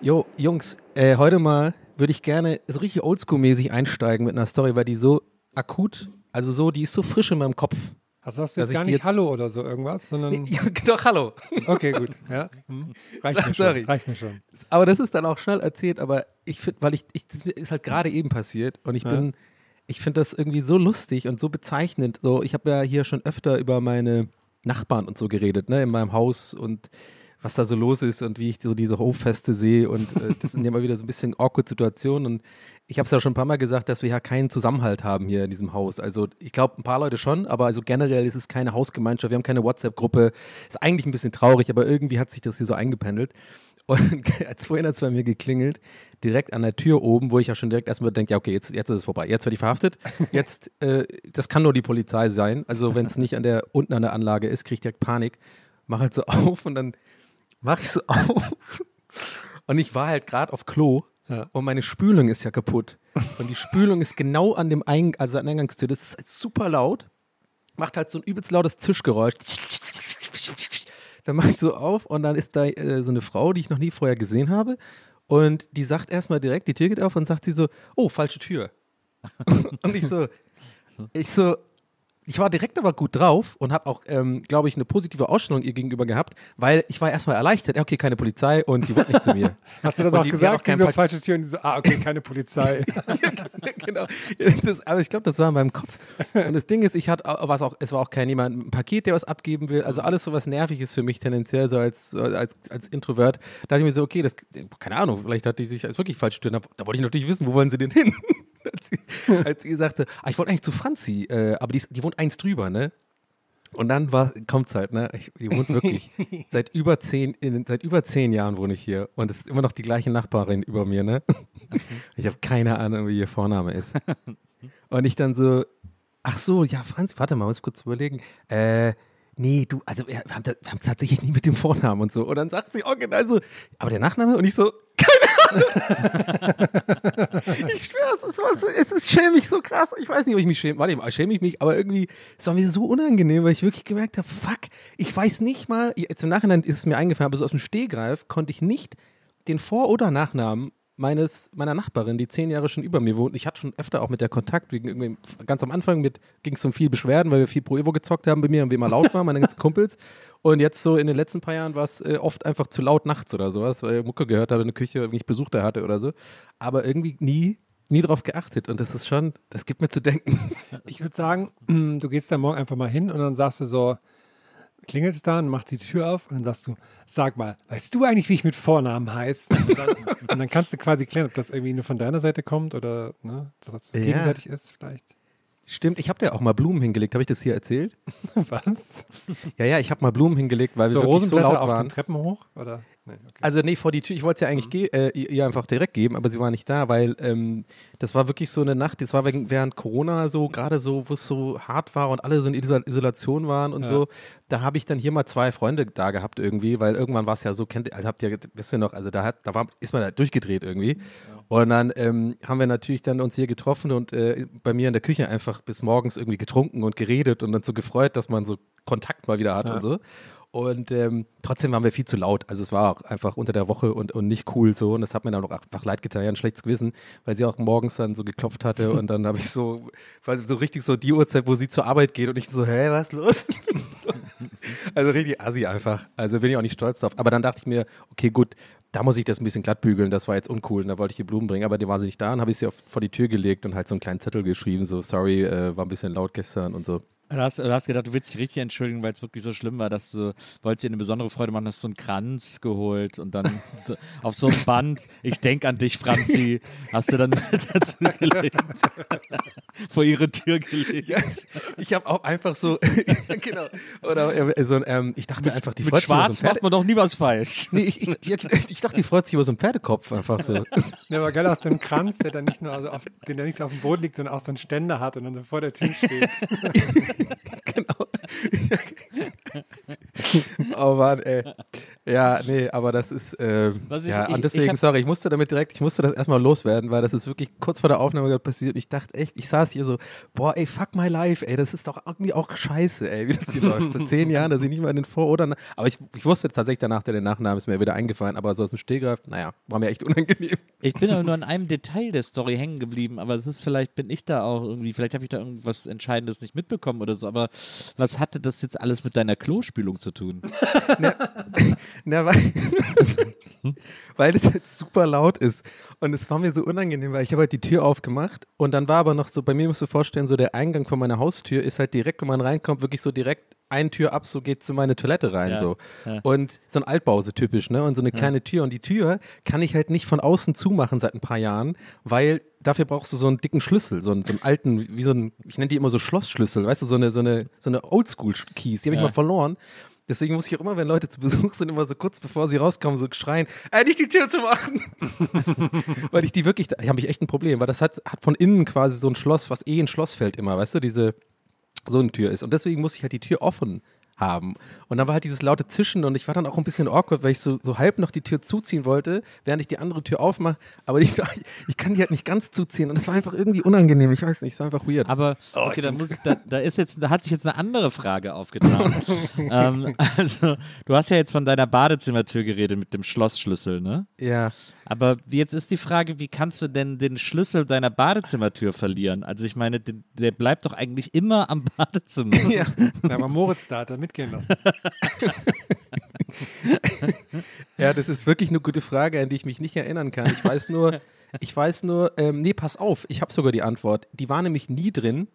Jo, Jungs, äh, heute mal würde ich gerne so richtig oldschool-mäßig einsteigen mit einer Story, weil die so akut, also so, die ist so frisch in meinem Kopf. Also hast du jetzt gar nicht jetzt- Hallo oder so irgendwas, sondern. Ja, doch, hallo. Okay, gut. Ja. Hm. Reicht mir Sorry. schon. Reicht mir schon. Aber das ist dann auch schnell erzählt, aber ich finde, weil ich, ich, das ist halt gerade eben passiert und ich Ja. bin, ich finde das irgendwie so lustig und so bezeichnend. So, ich habe ja hier schon öfter über meine Nachbarn und so geredet, ne, in meinem Haus und was da so los ist und wie ich so diese Hoffeste sehe und äh, das sind ja immer wieder so ein bisschen awkward Situationen und ich habe es ja schon ein paar Mal gesagt, dass wir ja keinen Zusammenhalt haben hier in diesem Haus. Also ich glaube, ein paar Leute schon, aber also generell ist es keine Hausgemeinschaft, wir haben keine WhatsApp-Gruppe. Ist eigentlich ein bisschen traurig, aber irgendwie hat sich das hier so eingependelt. Und als vorhin hat es bei mir geklingelt, direkt an der Tür oben, wo ich ja schon direkt erstmal denke, ja, okay, jetzt, jetzt ist es vorbei. Jetzt werde ich verhaftet. Jetzt, äh, das kann nur die Polizei sein. Also wenn es nicht an der, unten an der Anlage ist, kriege ich direkt Panik. Mach halt so auf und dann mache ich so auf. Und ich war halt gerade auf Klo Ja. und meine Spülung ist ja kaputt. Und die Spülung ist genau an dem Eing also an der Eingangstür. Das ist halt super laut. Macht halt so ein übelst lautes Zischgeräusch. Dann mache ich so auf und dann ist da äh, so eine Frau, die ich noch nie vorher gesehen habe. Und die sagt erstmal direkt, die Tür geht auf und sagt sie so, oh, falsche Tür. und ich so, ich so, ich war direkt aber gut drauf und habe auch, ähm, glaube ich, eine positive Ausstellung ihr gegenüber gehabt, weil ich war erstmal erleichtert, okay, keine Polizei und die wollte nicht zu mir. Hast du das Und auch die- die gesagt, kein diese Pa- falsche Tür? Und die so, ah, okay, keine Polizei. genau. Das, aber ich glaube, das war in meinem Kopf. Und das Ding ist, ich hatte, auch- was auch, es war auch kein jemand, ein Paket, der was abgeben will. Also alles so was Nerviges für mich tendenziell, so als, als, als Introvert. Da dachte ich mir so, okay, das, keine Ahnung, vielleicht hat die sich als wirklich falsch stehen. Da, da wollte ich natürlich wissen, wo wollen sie denn hin? Als, sie, als sie sagte, ah, ich wollte eigentlich zu Franzi, äh, aber die, ist, die wohnt eins drüber, ne? Und dann war, kommt's halt, ne? Ich, die wohnt wirklich seit über zehn, in, seit über zehn Jahren wohne ich hier und es ist immer noch die gleiche Nachbarin über mir, ne? Ich habe keine Ahnung, wie ihr Vorname ist. Und ich dann so, ach so, ja, Franz, warte mal, muss ich kurz überlegen. Äh, nee, du, also wir haben, wir haben tatsächlich nie mit dem Vornamen und so. Und dann sagt sie, oh, genau so, aber der Nachname? Und ich so, keine. ich schwöre, es ist, was, es ist schäme mich so krass. Ich weiß nicht, ob ich mich schäme. Warte, schäme ich mich, aber irgendwie, es war mir so unangenehm, weil ich wirklich gemerkt habe, fuck, ich weiß nicht mal, jetzt im Nachhinein ist es mir eingefallen, aber so aus dem Stehgreif konnte ich nicht den Vor- oder Nachnamen meines, meiner Nachbarin, die zehn Jahre schon über mir wohnt. Ich hatte schon öfter auch mit der Kontakt, wegen irgendwie, ganz am Anfang ging es um viel Beschwerden, weil wir viel Pro Evo gezockt haben bei mir und wir immer laut waren, meine ganzen Kumpels. Und jetzt so in den letzten paar Jahren war es äh, oft einfach zu laut nachts oder sowas, weil ich Mucke gehört habe in der Küche, irgendwie ich Besuch da hatte oder so. Aber irgendwie nie, nie drauf geachtet. Und das ist schon, das gibt mir zu denken. Ich würde sagen, du gehst da morgen einfach mal hin und dann sagst du so, klingelt es da und macht die Tür auf und dann sagst du, sag mal, weißt du eigentlich, wie ich mit Vornamen heiße? Und dann, und dann kannst du quasi klären, ob das irgendwie nur von deiner Seite kommt oder ne, dass das Ja. gegenseitig ist vielleicht. Stimmt, ich habe dir auch mal Blumen hingelegt. Habe ich das hier erzählt? Was? Ja, ja, ich habe mal Blumen hingelegt, weil So wir wirklich so laut auf waren. den Treppen hoch? Oder? Nee, okay. Also nee, vor die Tür. Ich wollte es ja eigentlich ge äh, ihr einfach direkt geben, aber sie war nicht da, weil ähm, das war wirklich so eine Nacht, das war während Corona so, gerade so, wo es so hart war und alle so in Isol Isolation waren und Ja. so. Da habe ich dann hier mal zwei Freunde da gehabt irgendwie, weil irgendwann war es ja so, kennt, also habt ihr, wisst ihr noch, also da hat, da war, ist man da durchgedreht irgendwie. Und dann ähm, haben wir natürlich dann uns hier getroffen und äh, bei mir in der Küche einfach bis morgens irgendwie getrunken und geredet und dann so gefreut, dass man so Kontakt mal wieder hat und so. Und ähm, trotzdem waren wir viel zu laut. Also es war auch einfach unter der Woche und, und nicht cool so. Und das hat mir dann auch einfach leid getan, ja, ein schlechtes Gewissen, weil sie auch morgens dann so geklopft hatte und dann habe ich so, so richtig so die Uhrzeit, wo sie zur Arbeit geht und ich so, hä, was ist los? also richtig assi einfach. Also bin ich auch nicht stolz drauf. Aber dann dachte ich mir, okay, gut, da muss ich das ein bisschen glatt bügeln, das war jetzt uncool und da wollte ich die Blumen bringen, aber die war sie nicht da und habe ich sie auf, vor die Tür gelegt und halt so einen kleinen Zettel geschrieben, so sorry, äh, war ein bisschen laut gestern und so. Du hast, du hast gedacht, du willst dich richtig entschuldigen, weil es wirklich so schlimm war, dass du wolltest dir eine besondere Freude machen, hast so einen Kranz geholt und dann so, auf so ein Band, ich denk an dich, Franzi, hast du dann dazu gelegt, vor ihre Tür gelegt. Ja, ich habe auch einfach so, genau, oder so ein, ähm, ich dachte einfach, die Mit freut sich über so ein Schwarz Pferde. macht man doch nie was falsch. Nee, ich, ich, ich, ich dachte, die freut sich über so einen Pferdekopf einfach so. Ja, aber geil auch so ein Kranz, der dann nicht nur also auf, den der nicht so auf dem Boden liegt, sondern auch so einen Ständer hat und dann so vor der Tür steht. genau. oh Mann, ey. Ja, nee, aber das ist, äh, Was ich- ja, ich- ich und deswegen, hab- sorry, ich musste damit direkt, ich musste das erstmal loswerden, weil das ist wirklich kurz vor der Aufnahme passiert. Ich dachte echt, ich saß hier so, boah, ey, fuck my life, ey, das ist doch irgendwie auch scheiße, ey, wie das hier läuft. Seit zehn Jahren, dass ich nicht mal in den Vor- oder, aber ich, ich wusste tatsächlich danach, der den Nachnamen ist mir wieder eingefallen, aber so aus dem Stehgreif, naja, war mir echt unangenehm. Ich bin aber nur an einem Detail der Story hängen geblieben, aber es ist vielleicht, bin ich da auch irgendwie, vielleicht habe ich da irgendwas Entscheidendes nicht mitbekommen oder so, aber was hatte das jetzt alles mit deiner Klospülung zu tun? Na, weil, weil das halt super laut ist. Und es war mir so unangenehm, weil ich habe halt die Tür aufgemacht und dann war aber noch so, bei mir musst du vorstellen, so der Eingang von meiner Haustür ist halt direkt, wenn man reinkommt, wirklich so direkt eine Tür ab, so geht zu meine Toilette rein. Ja, so. ja. Und so ein Altbau, so typisch, ne? Und so eine kleine Tür. Und die Tür kann ich halt nicht von außen zumachen seit ein paar Jahren, weil dafür brauchst du so einen dicken Schlüssel, so einen, so einen alten, wie so ein, ich nenne die immer so Schlossschlüssel, weißt du, so eine, so eine, so eine Oldschool-Keys, die habe ich Ja. mal verloren. Deswegen muss ich auch immer, wenn Leute zu Besuch sind, immer so kurz bevor sie rauskommen, so schreien, äh, nicht die Tür zu machen. weil ich die wirklich, da habe ich echt ein Problem, weil das hat, hat von innen quasi so ein Schloss, was eh ein Schloss fällt immer, weißt du, diese, so eine Tür ist. Und deswegen muss ich halt die Tür offen haben. Und dann war halt dieses laute Zischen und ich war dann auch ein bisschen awkward, weil ich so, so halb noch die Tür zuziehen wollte, während ich die andere Tür aufmache. Aber ich, ich kann die halt nicht ganz zuziehen und es war einfach irgendwie unangenehm. Ich weiß nicht, es war einfach weird. Aber okay, da, muss, da, da ist jetzt, da hat sich jetzt eine andere Frage aufgetan. ähm, also, du hast ja jetzt von deiner Badezimmertür geredet mit dem Schlossschlüssel, ne? ja. Aber jetzt ist die Frage, wie kannst du denn den Schlüssel deiner Badezimmertür verlieren? Also ich meine, den, der bleibt doch eigentlich immer am Badezimmer. ja. Da war Moritz da, hat er mitgehen lassen. Ja, das ist wirklich eine gute Frage, an die ich mich nicht erinnern kann. Ich weiß nur, ich weiß nur, ähm, nee, pass auf, ich habe sogar die Antwort. Die war nämlich nie drin.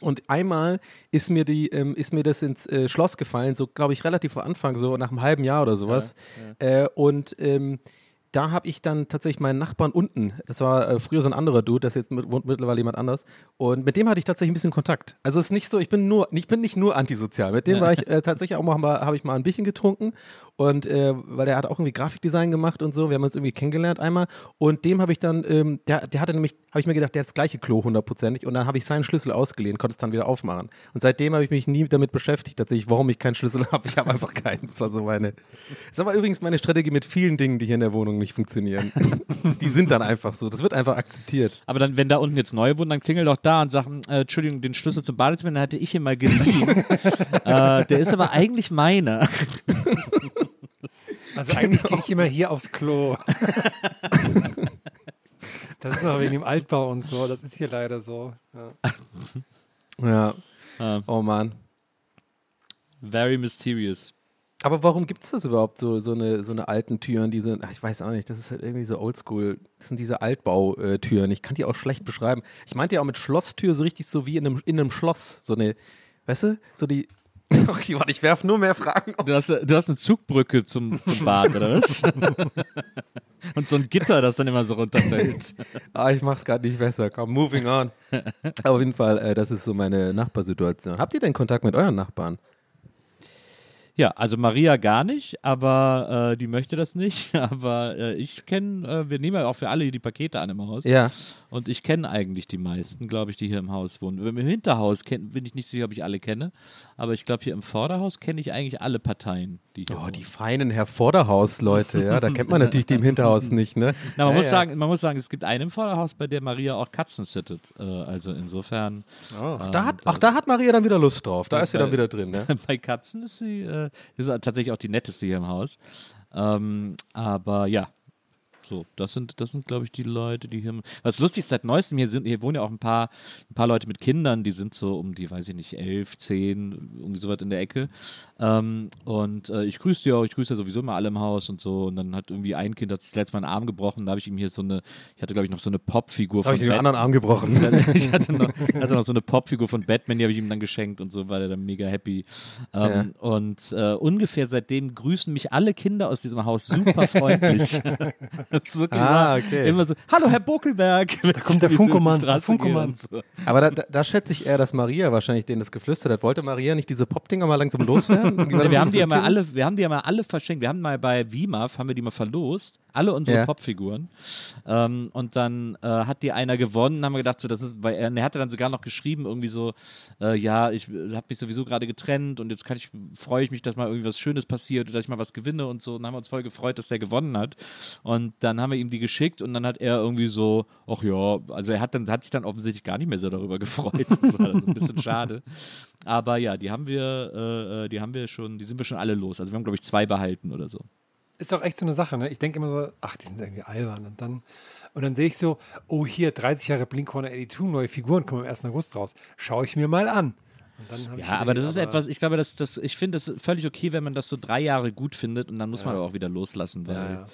Und einmal ist mir die, ähm, ist mir das ins äh, Schloss gefallen, so glaube ich relativ am Anfang, so nach einem halben Jahr oder sowas. Äh, und ähm, da habe ich dann tatsächlich meinen Nachbarn unten, das war äh, früher so ein anderer Dude, das ist jetzt mit, wohnt mittlerweile jemand anders, und mit dem hatte ich tatsächlich ein bisschen Kontakt. Also es ist nicht so, ich bin nur, ich bin nicht nur antisozial. Mit dem war ich äh, tatsächlich auch mal, habe ich mal ein bisschen getrunken und äh, weil der hat auch irgendwie Grafikdesign gemacht und so, wir haben uns irgendwie kennengelernt einmal und dem habe ich dann, ähm, der, der hatte nämlich, habe ich mir gedacht, der hat das gleiche Klo hundertprozentig und dann habe ich seinen Schlüssel ausgeliehen, konnte es dann wieder aufmachen. Und seitdem habe ich mich nie damit beschäftigt, tatsächlich, warum ich keinen Schlüssel habe. Ich habe einfach keinen. Das war so meine. Das war übrigens meine Strategie mit vielen Dingen, die hier in der Wohnung nicht funktionieren. die sind dann einfach so. Das wird einfach akzeptiert. Aber dann, wenn da unten jetzt neue wohnen, dann klingel doch da und sag, äh, Entschuldigung, den Schlüssel zum Badezimmer, den hatte ich hier mal geliehen. äh, der ist aber eigentlich meiner. Also eigentlich gehe ich immer hier aufs Klo. Das ist noch wegen dem Altbau und so. Das ist hier leider so. Ja. Ja. Oh Mann. Very mysterious. Aber warum gibt es das überhaupt, so, so, eine, so eine alten Türen, diese, ach, ich weiß auch nicht, das ist halt irgendwie so oldschool, das sind diese Altbautüren, ich kann die auch schlecht beschreiben. Ich meinte ja auch mit Schlosstür so richtig so wie in einem, in einem Schloss, so eine, weißt du, so die, okay, warte, ich werfe nur mehr Fragen auf. Du hast, du hast eine Zugbrücke zum, zum Bad, oder was? und so ein Gitter, das dann immer so runterfällt. Ah, ich mach's gerade nicht besser, komm, moving on. Auf jeden Fall, äh, das ist so meine Nachbarsituation. Habt ihr denn Kontakt mit euren Nachbarn? Ja, also Maria gar nicht, aber äh, die möchte das nicht. Aber äh, ich kenne, äh, wir nehmen ja auch für alle die Pakete an im Haus. Ja. Und ich kenne eigentlich die meisten, glaube ich, die hier im Haus wohnen. Im Hinterhaus kenn, bin ich nicht sicher, ob ich alle kenne. Aber ich glaube, hier im Vorderhaus kenne ich eigentlich alle Parteien, die Oh, wohnen. die feinen Herr Vorderhaus-Leute, ja, da kennt man natürlich die im Hinterhaus nicht, ne? Na, man, Ja, muss ja. Sagen, man muss sagen, es gibt einen im Vorderhaus, bei der Maria auch Katzen sittet. Äh, also insofern. Ach, da hat, ach, da hat Maria dann wieder Lust drauf. Da ist sie dann wieder drin, ne? Bei Katzen ist sie äh, ist tatsächlich auch die netteste hier im Haus. Ähm, aber ja, so, das sind, das sind, glaube ich, die Leute, die hier. Was lustig ist, seit neuestem hier sind, hier wohnen ja auch ein paar, ein paar Leute mit Kindern, die sind so um die, weiß ich nicht, elf, zehn, irgendwie sowas in der Ecke. Ähm, und äh, ich grüße die auch, ich grüße ja sowieso immer alle im Haus und so. Und dann hat irgendwie ein Kind hat sich letztes Mal einen Arm gebrochen, da habe ich ihm hier so eine, ich hatte, glaube ich, noch so eine Popfigur Habe von ich den anderen Arm gebrochen. ich hatte noch, hatte noch so eine Popfigur von Batman, die habe ich ihm dann geschenkt und so war er dann mega happy. Ähm, Und äh, ungefähr seitdem grüßen mich alle Kinder aus diesem Haus super freundlich. das ist wirklich Ah, immer, okay. immer so, hallo Herr Bokelberg. Da kommt der Funkoman, der Funkoman. So. Aber da, da, da schätze ich eher, dass Maria wahrscheinlich denen das geflüstert hat. Wollte Maria nicht diese Popdinger mal langsam loswerden? Wir haben, die ja mal alle, wir haben die ja mal alle verschenkt. Wir haben mal bei WIMAF, haben wir die mal verlost. Alle unsere Ja. Popfiguren. Ähm, und dann äh, hat die einer gewonnen, haben wir gedacht, so, das ist, weil er, er hatte dann sogar noch geschrieben, irgendwie so, äh, ja, ich habe mich sowieso gerade getrennt und jetzt kann ich, freue ich mich, dass mal irgendwie was Schönes passiert oder dass ich mal was gewinne und so. Und dann haben wir uns voll gefreut, dass der gewonnen hat. Und dann haben wir ihm die geschickt und dann hat er irgendwie so, ach ja, also er hat dann, hat sich dann offensichtlich gar nicht mehr so darüber gefreut. Das war so ein bisschen schade. Aber ja, die haben wir, äh, äh, die haben wir schon, die sind wir schon alle los. Also wir haben, glaube ich, zwei behalten oder so. Ist doch echt so eine Sache, ne? Ich denke immer so, ach, die sind irgendwie albern. Und dann, und dann sehe ich so, oh, hier, 30 Jahre Blink-182, neue Figuren kommen am 1. August raus. Schaue ich mir mal an. Ja, aber das ist aber- etwas, ich glaube, das, das, ich finde das völlig okay, wenn man das so drei Jahre gut findet und dann muss man aber auch wieder loslassen, weil, ja,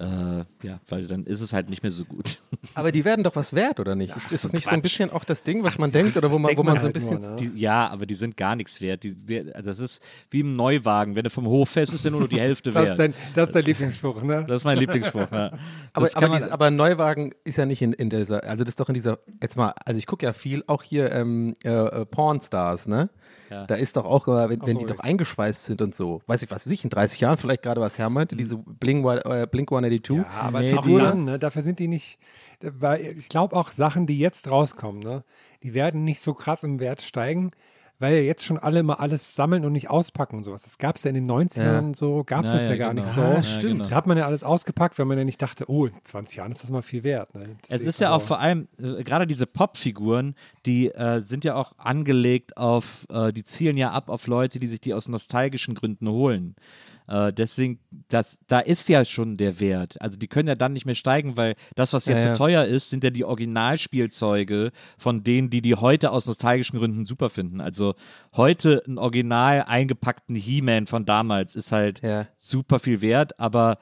äh, ja, weil dann ist es halt nicht mehr so gut. Aber die werden doch was wert, oder nicht? ist das nicht so ein bisschen auch das Ding, was man denkt, oder wo man, wo man man so ein halt bisschen. nur, ne? Die, ja, aber die sind gar nichts wert. Die, wir- also das ist wie im Neuwagen. Wenn du vom Hof fährst, ist der nur noch die Hälfte Das wert. dein, das ist dein Lieblingsspruch, ne? Das ist mein Lieblingsspruch. Ja. Aber, Das aber, man- dies, aber Neuwagen ist ja nicht in, in dieser, also das ist doch in dieser, jetzt mal, also ich gucke ja viel, auch hier ähm, äh, äh, Pornstars, ne? Ja. Da ist doch auch, wenn, wenn so, die doch eingeschweißt sind und so, weiß ich was, weiß ich, in 30 Jahren vielleicht gerade was Herr meinte, diese Blink, äh, Blink 182. Ja, aber Nee, auch die- dann, ne, dafür sind die nicht, weil ich glaube auch Sachen, die jetzt rauskommen, ne, die werden nicht so krass im Wert steigen, weil ja jetzt schon alle mal alles sammeln und nicht auspacken und sowas. Das gab es ja in den 90ern Ja. und so, gab es Ja, das ja, ja, gar genau. nicht so. Ah, Ah, stimmt. Da hat man ja alles ausgepackt, weil man ja nicht dachte, oh, in 20 Jahren ist das mal viel wert. Ne? Es ist ja auch vor allem, äh, gerade diese Pop-Figuren, die äh, sind ja auch angelegt auf, äh, die zielen ja ab auf Leute, die sich die aus nostalgischen Gründen holen. Äh, deswegen, das, da ist ja schon der Wert. Also die können ja dann nicht mehr steigen, weil das, was jetzt Ja, ja. so teuer ist, sind ja die Originalspielzeuge von denen, die die heute aus nostalgischen Gründen super finden. Also heute ein original eingepackten He-Man von damals ist halt Ja. super viel wert, aber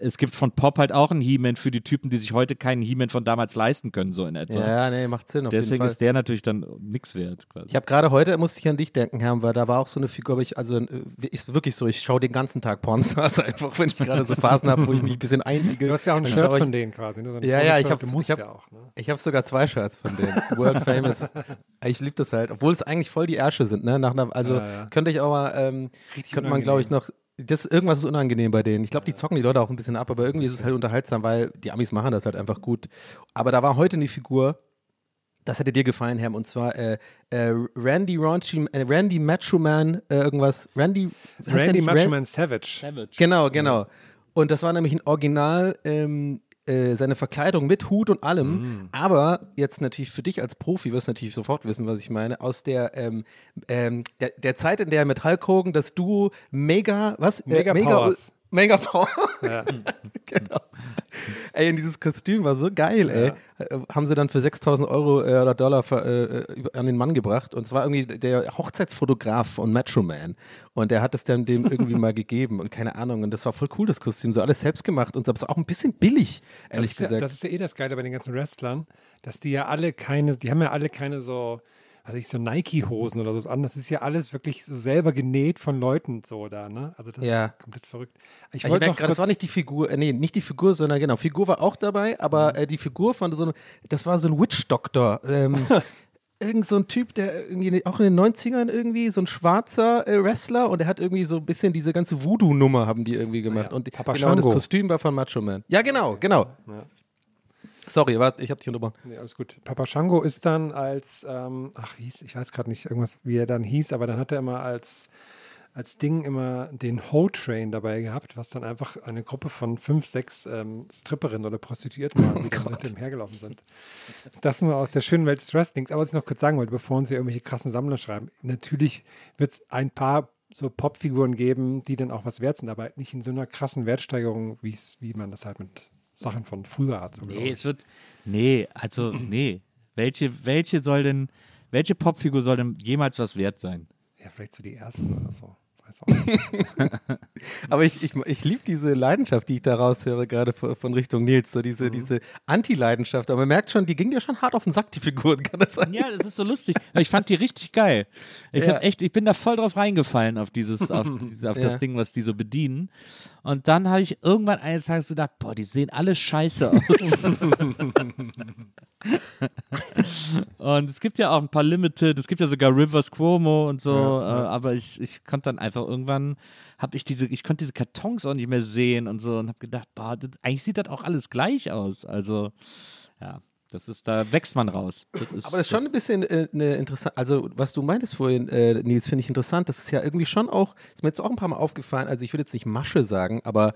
es gibt von Pop halt auch einen He-Man für die Typen, die sich heute keinen He-Man von damals leisten können, so in etwa. Ja, nee, macht Sinn auf jeden Deswegen Fall. ist der natürlich dann nichts wert. Quasi. Ich habe gerade heute, musste ich an dich denken, Herr, weil da war auch so eine Figur, aber ich, also äh, ist wirklich so, ich schaue den ganzen Tag Pornstars einfach, wenn ich gerade so Phasen habe, wo ich mich ein bisschen einige. Du hast ja auch ein Shirt ich, von denen quasi. Ne? So Ja, ja, ich musst ich hab- ja auch. Ne? Ich habe sogar zwei Shirts von denen. World Famous. Ich liebe das halt, obwohl es eigentlich voll die Ärsche sind, ne? Nach einer, also Ja, ja. könnte ich auch mal, ähm, könnte man, glaube ich, noch. Das irgendwas ist unangenehm bei denen. Ich glaube, die zocken die Leute auch ein bisschen ab, aber irgendwie ist es halt unterhaltsam, weil die Amis machen das halt einfach gut. Aber da war heute eine Figur, das hätte dir gefallen, Herr, und zwar äh, äh, Randy Raunchy, äh, Randy Macho Man, äh, irgendwas. Randy, Randy nicht Macho Ran- Man Savage. Savage. Genau, genau. Und das war nämlich ein Original, ähm, äh, seine Verkleidung mit Hut und allem. Mm. Aber jetzt natürlich für dich als Profi wirst du natürlich sofort wissen, was ich meine. Aus der, ähm, ähm, der, der Zeit, in der mit Hulk Hogan das Duo Mega, was? Mega Mega, Powers. Mega Power. Ja. genau. Ey, und dieses Kostüm war so geil, ey. Äh, Haben sie dann für 6000 Euro äh, oder Dollar ver, äh, über- an den Mann gebracht. Und es war irgendwie der Hochzeitsfotograf von Macho Man. Und der hat es dann dem irgendwie mal gegeben und keine Ahnung. Und das war voll cool, das Kostüm. So alles selbst gemacht und es war auch ein bisschen billig, ehrlich das ist Ja, gesagt. das ist ja eh das Geile bei den ganzen Wrestlern, dass die ja alle keine, die haben ja alle keine so, weiß ich, so Nike-Hosen oder so an. Das ist ja alles wirklich so selber genäht von Leuten so da, ne? Also das Ja. ist komplett verrückt. Ich ich merke gerade, das war nicht die Figur, äh, nee, nicht die Figur, sondern genau, Figur war auch dabei, aber äh, die Figur von so einem, das war so ein Witch-Doctor. Ähm, irgend so ein Typ, der irgendwie auch in den 90ern irgendwie, so ein schwarzer äh, Wrestler und der hat irgendwie so ein bisschen diese ganze Voodoo-Nummer haben die irgendwie gemacht. ja. Und Papa genau, das. Kostüm war von Macho Man. Ja, genau, genau. Sorry, warte, ich hab dich unterbrochen. Nee, alles gut. Papa Shango ist dann als, ähm, ach, wie hieß, ich weiß gerade nicht irgendwas, wie er dann hieß, aber dann hat er immer als, als Ding immer den Ho-Train dabei gehabt, was dann einfach eine Gruppe von fünf, sechs ähm, Stripperinnen oder Prostituierten waren, die dann mit dem hergelaufen sind. Das nur aus der schönen Welt des Wrestlings. Aber was ich noch kurz sagen wollte, bevor uns hier irgendwelche krassen Sammler schreiben, natürlich wird es ein paar so Popfiguren geben, die dann auch was wert sind, aber nicht in so einer krassen Wertsteigerung, wie man das halt mit Sachen von früher hat. So Nee, es wird. Nee, also, nee. Welche, welche soll denn, welche Popfigur soll denn jemals was wert sein? Ja, vielleicht so die ersten oder so. Weiß auch nicht. Aber ich, ich, ich liebe diese Leidenschaft, die ich da raushöre, gerade von, Richtung Nils, so diese, diese Anti-Leidenschaft. Aber man merkt schon, die ging dir schon hart auf den Sack, die Figuren, kann das sein? Ja, das ist so lustig. Ich fand die richtig geil. Ich Ja. echt, ich bin da voll drauf reingefallen auf dieses, auf, dieses, auf Ja. das Ding, was die so bedienen. Und dann habe ich irgendwann eines Tages gedacht, boah, die sehen alle scheiße aus. und es gibt ja auch ein paar Limited, es gibt ja sogar Rivers Cuomo und so, Äh, aber ich, ich konnte dann einfach irgendwann, habe ich diese, ich konnte diese Kartons auch nicht mehr sehen und so und habe gedacht, boah, das, eigentlich sieht das auch alles gleich aus. Also, ja. Das ist, da wächst man raus. Das ist, Aber das ist schon ein bisschen äh, eine interessant, also was du meintest vorhin, äh, Nils, finde ich interessant. Das ist ja irgendwie schon auch, ist mir jetzt auch ein paar Mal aufgefallen, also ich würde jetzt nicht Masche sagen, aber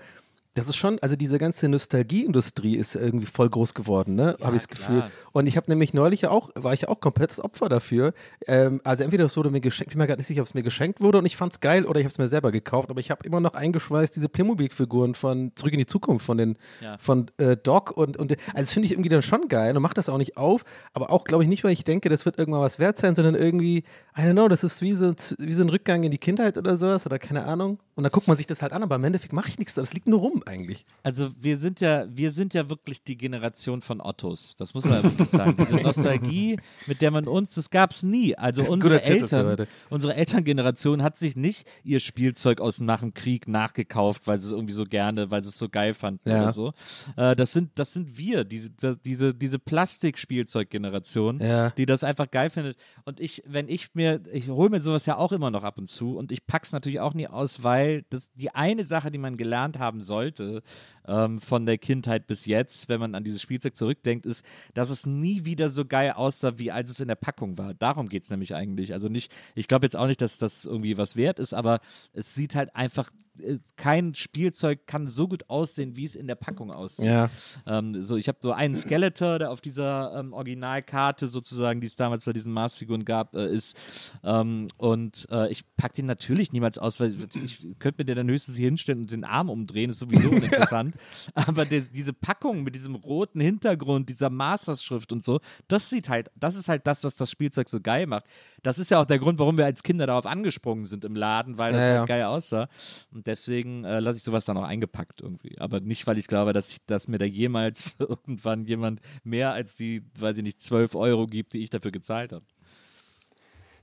das ist schon, also diese ganze Nostalgieindustrie ist irgendwie voll groß geworden, ne? Habe ich das Gefühl. Und ich habe nämlich neulich ja auch, war ich ja auch komplettes Opfer dafür. Ähm, also entweder es wurde mir geschenkt, ich bin mir gerade nicht sicher, ob es mir geschenkt wurde und ich fand es geil oder ich habe es mir selber gekauft, aber ich habe immer noch eingeschweißt diese Playmobil-Figuren von Zurück in die Zukunft, von den, Ja. von äh, Doc und, und also das finde ich irgendwie dann schon geil und mache das auch nicht auf, aber auch glaube ich nicht, weil ich denke, das wird irgendwann was wert sein, sondern irgendwie, I don't know, das ist wie so, wie so ein Rückgang in die Kindheit oder sowas oder keine Ahnung. Und dann guckt man sich das halt an, aber im Endeffekt mache ich nichts, das liegt nur rum eigentlich. Also wir sind ja, wir sind ja wirklich die Generation von Ottos. Das muss man ja wirklich sagen. Diese Nostalgie, mit der man uns, das gab es nie. Also unsere Eltern, unsere Elterngeneration hat sich nicht ihr Spielzeug aus nach dem Krieg nachgekauft, weil sie es irgendwie so gerne, weil sie es so geil fanden Ja. oder so. Äh, das sind, das sind wir, diese, diese, diese Plastikspielzeuggeneration, Ja. die das einfach geil findet. Und ich, wenn ich mir, ich hole mir sowas ja auch immer noch ab und zu und ich pack's natürlich auch nie aus, weil das die eine Sache, die man gelernt haben sollte, ähm, von der Kindheit bis jetzt, wenn man an dieses Spielzeug zurückdenkt, ist, dass es nie wieder so geil aussah, wie als es in der Packung war. Darum geht es nämlich eigentlich. Also nicht, ich glaube jetzt auch nicht, dass das irgendwie was wert ist, aber es sieht halt einfach, äh, kein Spielzeug kann so gut aussehen, wie es in der Packung aussieht. Ja. Ähm, so, ich habe so einen Skeletor, der auf dieser ähm, Originalkarte sozusagen, die es damals bei diesen Maßfiguren gab, äh, ist. Ähm, und äh, ich packe den natürlich niemals aus, weil ich könnte mir den dann höchstens hier hinstellen und den Arm umdrehen, ist sowieso uninteressant. Aber der, diese Packung mit diesem roten Hintergrund, dieser Masters-Schrift und so, das sieht halt, das ist halt das, was das Spielzeug so geil macht. Das ist ja auch der Grund, warum wir als Kinder darauf angesprungen sind im Laden, weil das Ja, halt ja. geil aussah. Und deswegen äh, lasse ich sowas dann auch eingepackt irgendwie. Aber nicht, weil ich glaube, dass, ich, dass mir da jemals irgendwann jemand mehr als die, weiß ich nicht, 12 Euro gibt, die ich dafür gezahlt habe.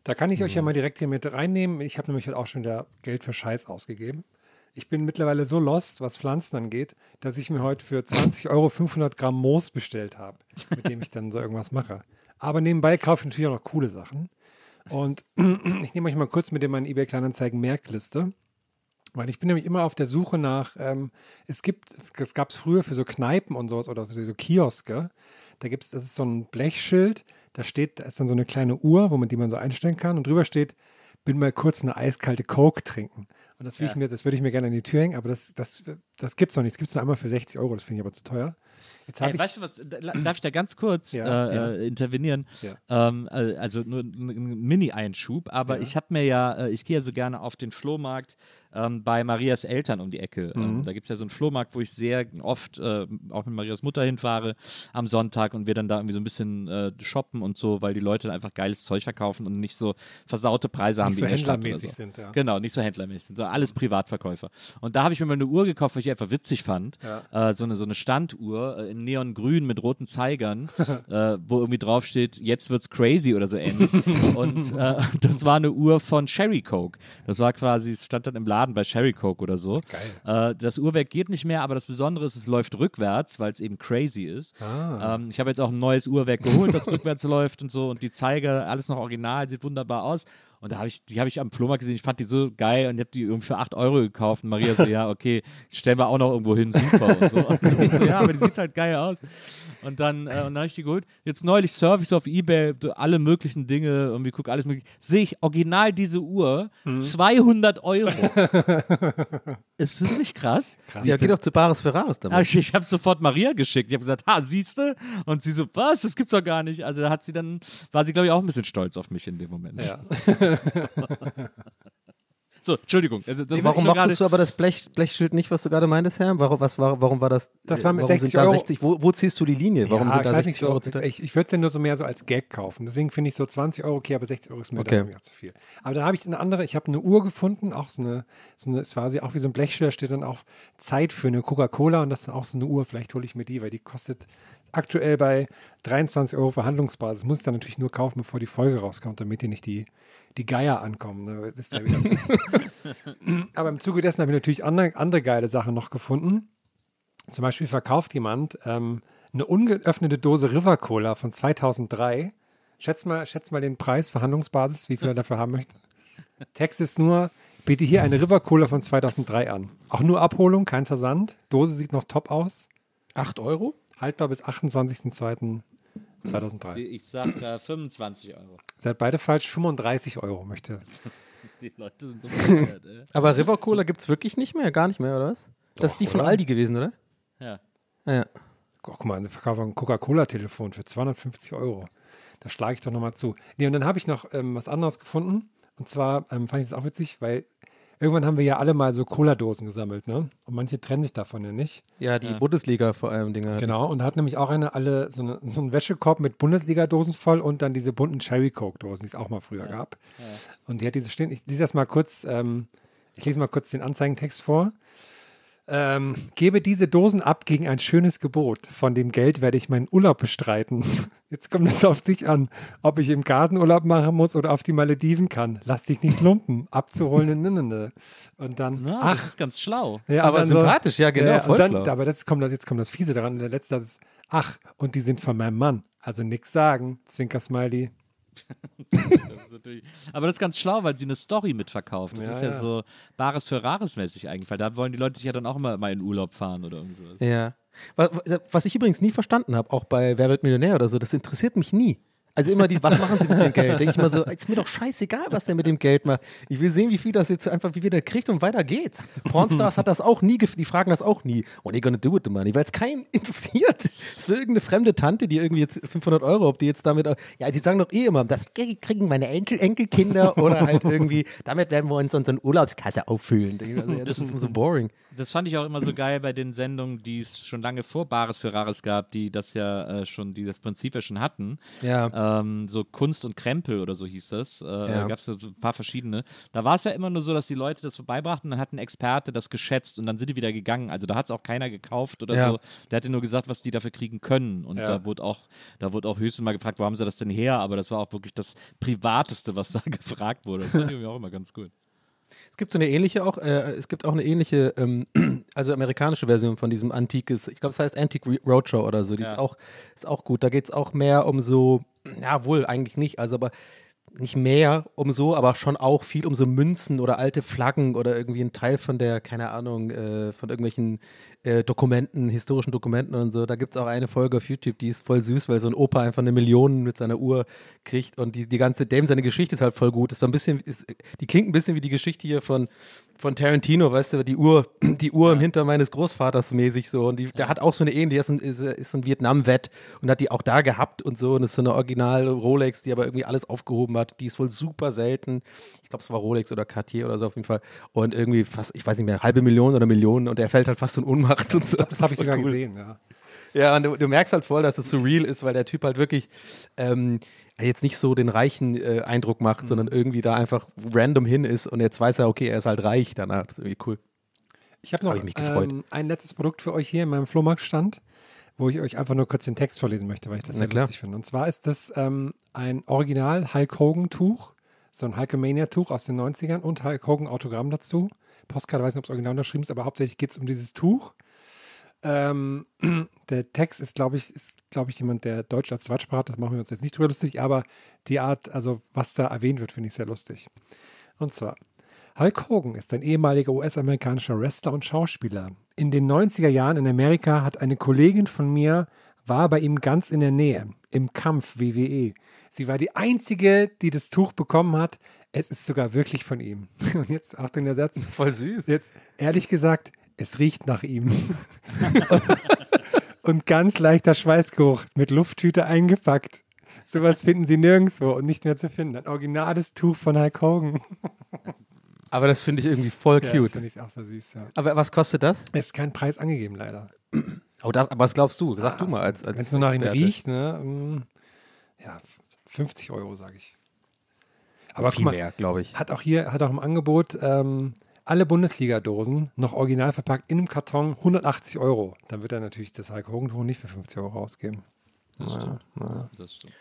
Da kann ich euch ja mal direkt hier mit reinnehmen. Ich habe nämlich halt auch schon wieder Geld für Scheiß ausgegeben. Ich bin mittlerweile so lost, was Pflanzen angeht, dass ich mir heute für 20 Euro 500 Gramm Moos bestellt habe, mit dem ich dann so irgendwas mache. Aber nebenbei kaufe ich natürlich auch noch coole Sachen. Und ich nehme euch mal kurz mit in meine eBay Kleinanzeigen Merkliste. Weil ich bin nämlich immer auf der Suche nach, ähm, es gibt, das gab es früher für so Kneipen und sowas oder für so Kioske. Da gibt es, das ist so ein Blechschild, da steht, da ist dann so eine kleine Uhr, wo man die man so einstellen kann und drüber steht, bin mal kurz eine eiskalte Coke trinken. Und das, will ich mir, das würde ich mir gerne an die Tür hängen, aber das, das, das gibt es noch nicht. Das gibt es nur einmal für 60 Euro, das finde ich aber zu teuer. Jetzt habe Ey, ich. weißt du was, da- darf ich da ganz kurz Ja, äh, ja. Äh, intervenieren? Ja. Ähm, äh, also nur ein ein Mini-Einschub, aber ich habe mir ja, äh, ich gehe ja so gerne auf den Flohmarkt ähm, bei Marias Eltern um die Ecke. Mhm. Ähm, da gibt es ja so einen Flohmarkt, wo ich sehr oft äh, auch mit Marias Mutter hinfahre am Sonntag und wir dann da irgendwie so ein bisschen äh, shoppen und so, weil die Leute dann einfach geiles Zeug verkaufen und nicht so versaute Preise haben Nicht wie so händlermäßig so. sind, ja. Genau, nicht so händlermäßig sind, sondern alles Privatverkäufer. Und da habe ich mir mal eine Uhr gekauft, weil ich ich einfach witzig fand. Äh, so, eine, so eine Standuhr äh, in Neongrün mit roten Zeigern, äh, wo irgendwie draufsteht, jetzt wird's crazy oder so ähnlich. Und äh, das war eine Uhr von Sherry Coke. Das war quasi, es stand dann im Laden bei Sherry Coke oder so. Äh, das Uhrwerk geht nicht mehr, aber das Besondere ist, es läuft rückwärts, weil es eben crazy ist. Ähm, ich habe jetzt auch ein neues Uhrwerk geholt, das rückwärts läuft und so und die Zeiger, alles noch original, sieht wunderbar aus. Und da habe ich, die habe ich am Flohmarkt gesehen, ich fand die so geil und ich habe die irgendwie für 8 Euro gekauft. Und Maria so, ja, okay, stellen wir auch noch irgendwo hin, super und so. Und ich so, ja, aber die sieht halt geil aus. Und dann, äh, und dann habe ich die geholt. Jetzt neulich surfe ich so auf Ebay, alle möglichen Dinge, irgendwie gucke alles mögliche. Sehe ich original diese Uhr, 200 Euro. ist das nicht krass? Ja, geh doch zu Bares Ferraris damit. Ich, ich habe sofort Maria geschickt. Ich habe gesagt, ha, siehste? Und sie so, was? Das gibt's doch gar nicht. Also da hat sie dann, war sie, glaube ich, auch ein bisschen stolz auf mich in dem Moment. Ja. So, Entschuldigung. Also, das Warum so mochtest du aber das Blech, Blechschild nicht, was du gerade meintest, Herr? Warum, was war, warum war das? Das war mit warum 60 sind da Euro. 60, wo, wo ziehst du die Linie? Warum ja, sind ich da weiß 60 nicht so, Euro teuer? Ich, ich würde es ja nur so mehr so als Gag kaufen. Deswegen finde ich so 20 Euro okay, aber 60 Euro ist mir Okay. zu viel. Aber dann habe ich eine andere, ich habe eine Uhr gefunden, auch so eine, so eine, es war sie auch wie so ein Blechschild, da steht dann auch Zeit für eine Coca-Cola und das ist dann auch so eine Uhr. Vielleicht hole ich mir die, weil die kostet aktuell bei 23 Euro Verhandlungsbasis. Muss ich dann natürlich nur kaufen, bevor die Folge rauskommt, damit die nicht die, die Geier ankommen. Ne? Wisst ihr, wie das ist. Aber im Zuge dessen habe ich natürlich andere, andere geile Sachen noch gefunden. Zum Beispiel verkauft jemand ähm, eine ungeöffnete Dose River Cola von 2003. Schätz mal, schätz mal den Preis, Verhandlungsbasis, wie viel er dafür haben möchte. Text ist nur, biete hier eine River Cola von 2003 an. Auch nur Abholung, kein Versand. Dose sieht noch top aus. 8 Euro? Haltbar bis 28.02.2003. Ich sag äh, 25 Euro. Seid beide falsch, 35 Euro möchte. Die Leute sind so bescheuert, ey. Aber River Cola gibt es wirklich nicht mehr? Gar nicht mehr, oder was? das ist die von oder? Aldi gewesen, oder? Ja. Ja. Oh, guck mal, sie verkaufen ein Coca-Cola-Telefon für 250 Euro. Da schlage ich doch nochmal zu. Nee, und dann habe ich noch ähm, was anderes gefunden. Und zwar ähm, fand ich das auch witzig, weil irgendwann haben wir ja alle mal so Cola-Dosen gesammelt, ne? Und manche trennen sich davon ja nicht. Ja, die Bundesliga vor allem Dinger. Genau, und da hat nämlich auch eine alle so, eine, so einen Wäschekorb mit Bundesliga-Dosen voll und dann diese bunten Cherry Coke-Dosen, die es auch mal früher gab. Und die hat diese stehen. Ich lese das mal kurz, ähm, ich lese mal kurz den Anzeigentext vor. Ähm, gebe diese Dosen ab gegen ein schönes Gebot. Von dem Geld werde ich meinen Urlaub bestreiten. Jetzt kommt es auf dich an, ob ich im Garten Urlaub machen muss oder auf die Malediven kann. Lass dich nicht lumpen. Abzuholen. ne, ne, ne. Und dann, Na, ach, das ist ganz schlau. ja, Aber sympathisch, ja, genau, Ja, voll und dann, schlau. aber das kommt, das- jetzt kommt das Fiese daran. Der letzte Satz ist, ach, und die sind von meinem Mann. Also nix sagen, Zwinker-Smiley. Das aber das ist ganz schlau, weil sie eine Story mitverkauft. Das Ja, ist ja, ja. so Bares für Rares mäßig eigentlich, weil da wollen die Leute sich ja dann auch immer mal in Urlaub fahren oder irgendwie sowas. Ja. Was ich übrigens nie verstanden habe, auch bei Wer wird Millionär oder so, das interessiert mich nie. Also immer die, was machen sie mit dem Geld? Denke ich mal so, ist mir doch scheißegal, was der mit dem Geld macht. Ich will sehen, wie viel das jetzt einfach, wie viel der kriegt und weiter geht's. Pornstars hat das auch nie, die fragen das auch nie. What are you gonna do with the money? Weil es keinen interessiert. Es will irgendeine fremde Tante, die irgendwie jetzt 500 Euro, ob die jetzt damit, ja, die sagen doch eh immer, das kriegen meine Enkel, Enkelkinder oder halt irgendwie, damit werden wir uns unsere Urlaubskasse auffüllen. Denke ich mir so, ja, das ist so boring. Das fand ich auch immer so geil bei den Sendungen, die es schon lange vor Bares für Rares gab, die das ja äh, schon, die das Prinzip ja schon hatten. Ja. Ähm, so Kunst und Krempel oder so hieß das. Äh, Ja. Gab es so ein paar verschiedene. Da war es ja immer nur so, dass die Leute das vorbeibrachten, dann hat ein Experte das geschätzt und dann sind die wieder gegangen. Also da hat es auch keiner gekauft oder Ja. so. Der hatte nur gesagt, was die dafür kriegen können. Und Ja. da wurde auch, da wurde auch höchstens mal gefragt, wo haben sie das denn her? Aber das war auch wirklich das Privateste, was da gefragt wurde. Das fand ich auch immer ganz gut. Es gibt so eine ähnliche auch, äh, es gibt auch eine ähnliche, ähm, also amerikanische Version von diesem antikes, ich glaube, es heißt Antique Roadshow oder so, die Ja. ist auch, ist auch gut. Da geht es auch mehr um so, ja wohl, eigentlich nicht, also aber nicht mehr um so, aber schon auch viel um so Münzen oder alte Flaggen oder irgendwie ein Teil von der, keine Ahnung, äh, von irgendwelchen äh, Dokumenten, historischen Dokumenten und so. Da gibt es auch eine Folge auf YouTube, die ist voll süß, weil so ein Opa einfach eine Million mit seiner Uhr kriegt und die, die ganze, Dame, seine Geschichte ist halt voll gut. Ist so ein bisschen, ist, die klingt ein bisschen wie die Geschichte hier von, von Tarantino, weißt du, die Uhr, die Uhr im Hinter meines Großvaters mäßig so. Und die, der hat auch so eine ähnliche, ist ein, ist, ist so ein Vietnam-Vet und hat die auch da gehabt und so. Und das ist so eine original Rolex, die aber irgendwie alles aufgehoben hat. Die ist wohl super selten. Ich glaube, es war Rolex oder Cartier oder so auf jeden Fall. Und irgendwie fast, ich weiß nicht mehr, halbe Million oder Millionen und er fällt halt fast in Unmacht und so. Das habe ich sogar cool. gesehen, ja. Ja, und du, du merkst halt voll, dass es surreal ist, weil der Typ halt wirklich ähm, jetzt nicht so den reichen äh, Eindruck macht, sondern irgendwie da einfach random hin ist und jetzt weiß er, okay, er ist halt reich danach. Das ist irgendwie cool. Ich habe noch Hab ich mich gefreut. Ähm, ein letztes Produkt für euch hier in meinem Flohmarktstand, wo ich euch einfach nur kurz den Text vorlesen möchte, weil ich das Na sehr klar. lustig finde. Und zwar ist das ähm, ein Original Hulk Hogan Tuch, so ein Hulkamania Tuch aus den 90ern und Hulk Hogan Autogramm dazu. Postkarte weiß nicht, ob es original unterschrieben ist, aber hauptsächlich geht es um dieses Tuch. Ähm, der Text ist, glaube ich, ist, glaube ich, jemand, der Deutsch als Zweitsprache hat. Das machen wir uns jetzt nicht drüber lustig, aber die Art, also was da erwähnt wird, finde ich sehr lustig. Und zwar, Hulk Hogan ist ein ehemaliger US-amerikanischer Wrestler und Schauspieler. In den 90er Jahren in Amerika hat eine Kollegin von mir, war bei ihm ganz in der Nähe, im Kampf WWE. Sie war die einzige, die das Tuch bekommen hat. Es ist sogar wirklich von ihm. Und jetzt, Achtung, der Satz. Voll süß. Jetzt, ehrlich gesagt, es riecht nach ihm. und ganz leichter Schweißgeruch mit Lufttüte eingepackt. Sowas finden Sie nirgendwo und nicht mehr zu finden. Ein originales Tuch von Hulk Hogan. Aber das finde ich irgendwie voll Ja, cute. Finde ich auch sehr süß, ja. aber was kostet das? Es ist kein Preis angegeben, leider. Oh, das, aber was glaubst du? Sag du mal als, als Wenn es nur nach ihm riecht, ne? mm, Ja, 50 Euro, sage ich. Aber Viel mal, mehr, glaube ich. hat auch hier, hat auch im Angebot ähm, alle Bundesliga-Dosen noch original verpackt in einem Karton 180 Euro. Dann wird er natürlich das Hulk Hogan nicht für 50 Euro ausgeben. Das stimmt. Das stimmt.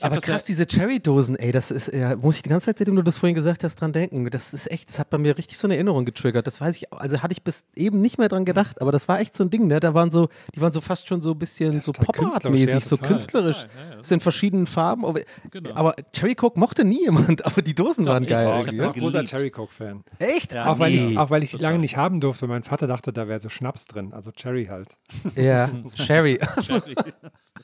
Aber krass, ja- diese Cherry-Dosen, ey, das ist, ja, muss ich die ganze Zeit, seitdem du das vorhin gesagt hast, dran denken. Das ist echt, das hat bei mir richtig so eine Erinnerung getriggert. Das weiß ich, auch- also hatte ich bis eben nicht mehr dran gedacht, aber das war echt so ein Ding, ne? Da waren so, die waren so fast schon so ein bisschen so total Pop-Art-mäßig, ja, so künstlerisch. Total, ja, ja. So in verschiedenen Farben. Aber, Genau. aber Cherry Coke mochte nie jemand, aber die Dosen waren ich geil. irgendwie, Ich bin auch großer. Cherry Coke-Fan. Echt? Ja, Auch, weil ich, auch weil ich die lange nicht haben durfte, mein Vater dachte, da wäre so Schnaps drin. Also Cherry halt. Ja, Sherry. Also,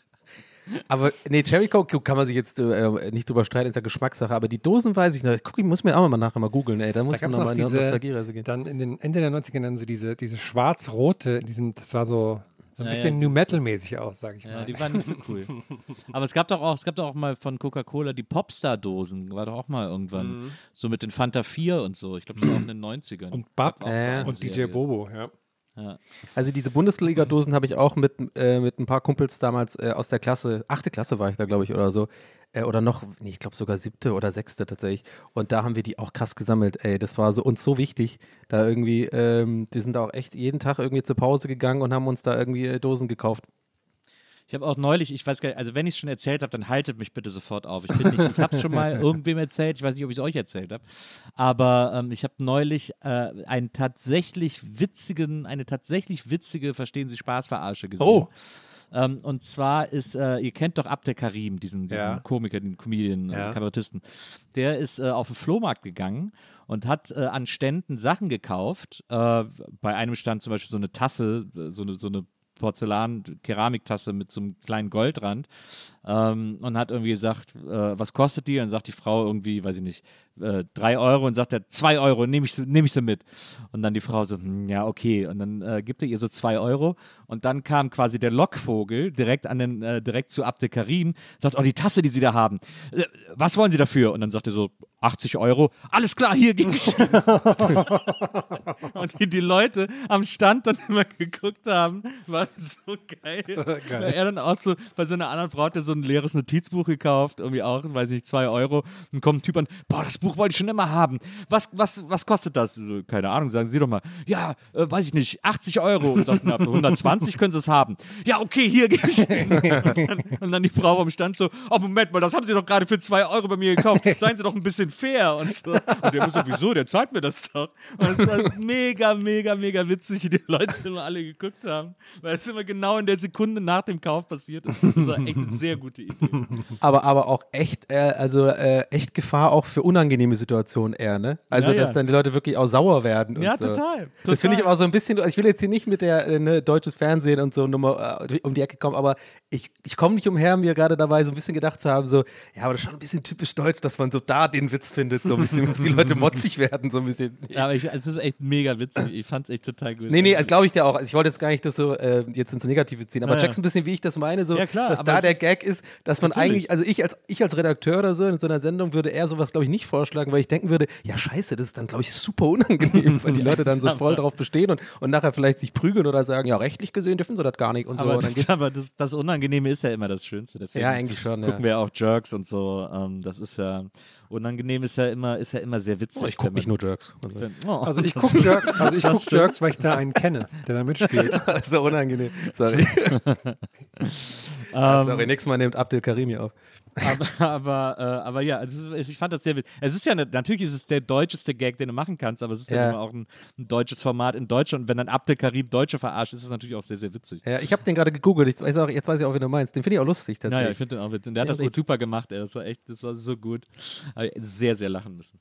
aber nee, Cherry Coke kann man sich jetzt äh, nicht drüber streiten, ist ja Geschmackssache, aber die Dosen weiß ich noch. Guck, ich muss mir auch mal nachher mal googeln, ey. Da muss Da man gab es noch noch mal in die diese, Nostalgiereise gehen. dann in den Ende der 90er dann so diese, diese schwarz-rote, in diesem, das war so, so ein Ja, bisschen ja. New Metal-mäßig aus, sag ich Ja, mal. die waren nicht so cool. Aber es gab doch auch, es gab doch auch mal von Coca-Cola die Popstar-Dosen, war doch auch mal irgendwann. So mit den Fanta 4 und so. Ich glaube, das war auch in den 90ern. und Bab so Äh. eine und DJ. Bobo, ja. Also diese Bundesliga-Dosen habe ich auch mit, äh, mit ein paar Kumpels damals äh, aus der Klasse, achte Klasse war ich da, glaube ich, oder so. Äh, oder noch, nee, ich glaube sogar siebte oder sechste tatsächlich. Und da haben wir die auch krass gesammelt. Ey, das war so uns so wichtig. Da irgendwie, ähm, wir sind da auch echt jeden Tag irgendwie zur Pause gegangen und haben uns da irgendwie äh, Dosen gekauft. Ich habe auch neulich, ich weiß gar nicht, also wenn ich es schon erzählt habe, dann haltet mich bitte sofort auf. Ich, nicht- ich habe es schon mal irgendwem erzählt, ich weiß nicht, ob ich es euch erzählt habe, aber ähm, ich habe neulich äh, einen tatsächlich witzigen, eine tatsächlich witzige, verstehen Sie, Spaßverarsche gesehen. Oh. Ähm, und zwar ist, äh, ihr kennt doch Abdel Karim, diesen, diesen Ja. Komiker, den Comedian, Ja. also Kabarettisten. Der ist äh, auf den Flohmarkt gegangen und hat äh, an Ständen Sachen gekauft. Äh, bei einem stand zum Beispiel so eine Tasse, äh, so eine, so eine Porzellan-Keramiktasse mit so einem kleinen Goldrand ähm, und hat irgendwie gesagt, äh, was kostet die? Und dann sagt die Frau irgendwie, weiß ich nicht, äh, drei Euro und sagt er, zwei Euro, nehme ich, nehm ich sie mit. Und dann die Frau so, hm, ja, okay. Und dann äh, gibt er ihr so zwei Euro und dann kam quasi der Lockvogel direkt an den, äh, direkt zu Abde Karim, sagt, oh, die Tasse, die Sie da haben, äh, was wollen Sie dafür? Und dann sagt er so, 80 Euro, alles klar, hier ging's. und die, die Leute am Stand dann immer geguckt haben, war so geil. Weil er dann auch so, bei so einer anderen Frau hat er so ein leeres Notizbuch gekauft, irgendwie auch, weiß nicht, zwei Euro. Und kommt ein Typ an, boah, das Buch wollte ich schon immer haben. Was, was, was kostet das? So, keine Ahnung, sagen Sie doch mal. Ja, äh, weiß ich nicht, 80 Euro. Und für 120 können Sie es haben. Ja, okay, hier gebe ich. und, dann, und dann die Frau am Stand so, oh, Moment mal, das haben Sie doch gerade für zwei Euro bei mir gekauft. Seien Sie doch ein bisschen fair. Und, so. und der so, wieso, der zahlt mir das doch. Und es war mega, mega, mega witzig, wie die Leute immer alle geguckt haben. Weil es immer genau in der Sekunde nach dem Kauf passiert ist. Das war echt sehr gute Idee. Aber, aber auch echt, äh, also äh, echt Gefahr auch für unangenehme Situationen eher, ne? Also, Ja, ja. dass dann die Leute wirklich auch sauer werden. Ja, so. total, Das finde ich total. aber so ein bisschen, ich will jetzt hier nicht mit der äh, ne, deutsches Fernsehen und so Nummer äh, um die Ecke kommen, aber ich, ich komme nicht umher, mir gerade dabei so ein bisschen gedacht zu haben, so, ja, aber das ist schon ein bisschen typisch deutsch, dass man so da den Witz findet, so ein bisschen, dass die Leute motzig werden, so ein bisschen. Ja, aber ich, es ist echt mega witzig. Ich fand es echt total gut. Nee, nee, also glaube ich dir auch. Also ich wollte jetzt gar nicht das so äh, jetzt ins Negative ziehen, aber Ja, ja. checkst ein bisschen, wie ich das meine, so, Ja, klar, dass da der Gag ist, dass man Natürlich. eigentlich, also ich als, ich als Redakteur oder so in so einer Sendung würde eher sowas, glaube ich, nicht vorschlagen, weil ich denken würde, ja scheiße, das ist dann, glaube ich, super unangenehm, weil die Leute dann so voll drauf bestehen und, und nachher vielleicht sich prügeln oder sagen, ja, rechtlich gesehen dürfen sie das gar nicht und so. aber Und dann das, aber das, das Unangenehme ist ja immer das Schönste. Deswegen ja, eigentlich schon, gucken ja. wir auch Jerks und so. Ähm, das ist ja. unangenehm ist ja immer, ist ja immer sehr witzig. Oh, ich gucke nicht nur Jerks. Oh, Also ich gucke Jerks, also ich guck Jerks, weil ich da einen kenne, der da mitspielt. das ist so unangenehm. Sorry. Ähm, Sorry, nächstes Mal nehmt Abdel Karimi auf. aber, aber, äh, aber ja, also ich fand das sehr witzig. Es ist ja, eine, natürlich ist es der deutscheste Gag, den du machen kannst, aber es ist ja, Ja. immer auch ein, ein deutsches Format in Deutschland. Und wenn dann Abdel Karim Deutsche verarscht, ist es natürlich auch sehr, sehr witzig. Ja, ich habe den gerade gegoogelt. Ich weiß auch, jetzt weiß ich auch, wen du meinst. Den finde ich auch lustig tatsächlich. ich finde den auch witzig. Und der hat Ja, das echt gut. super gemacht, ey. Das war echt, das war so gut. Aber sehr, sehr lachen müssen.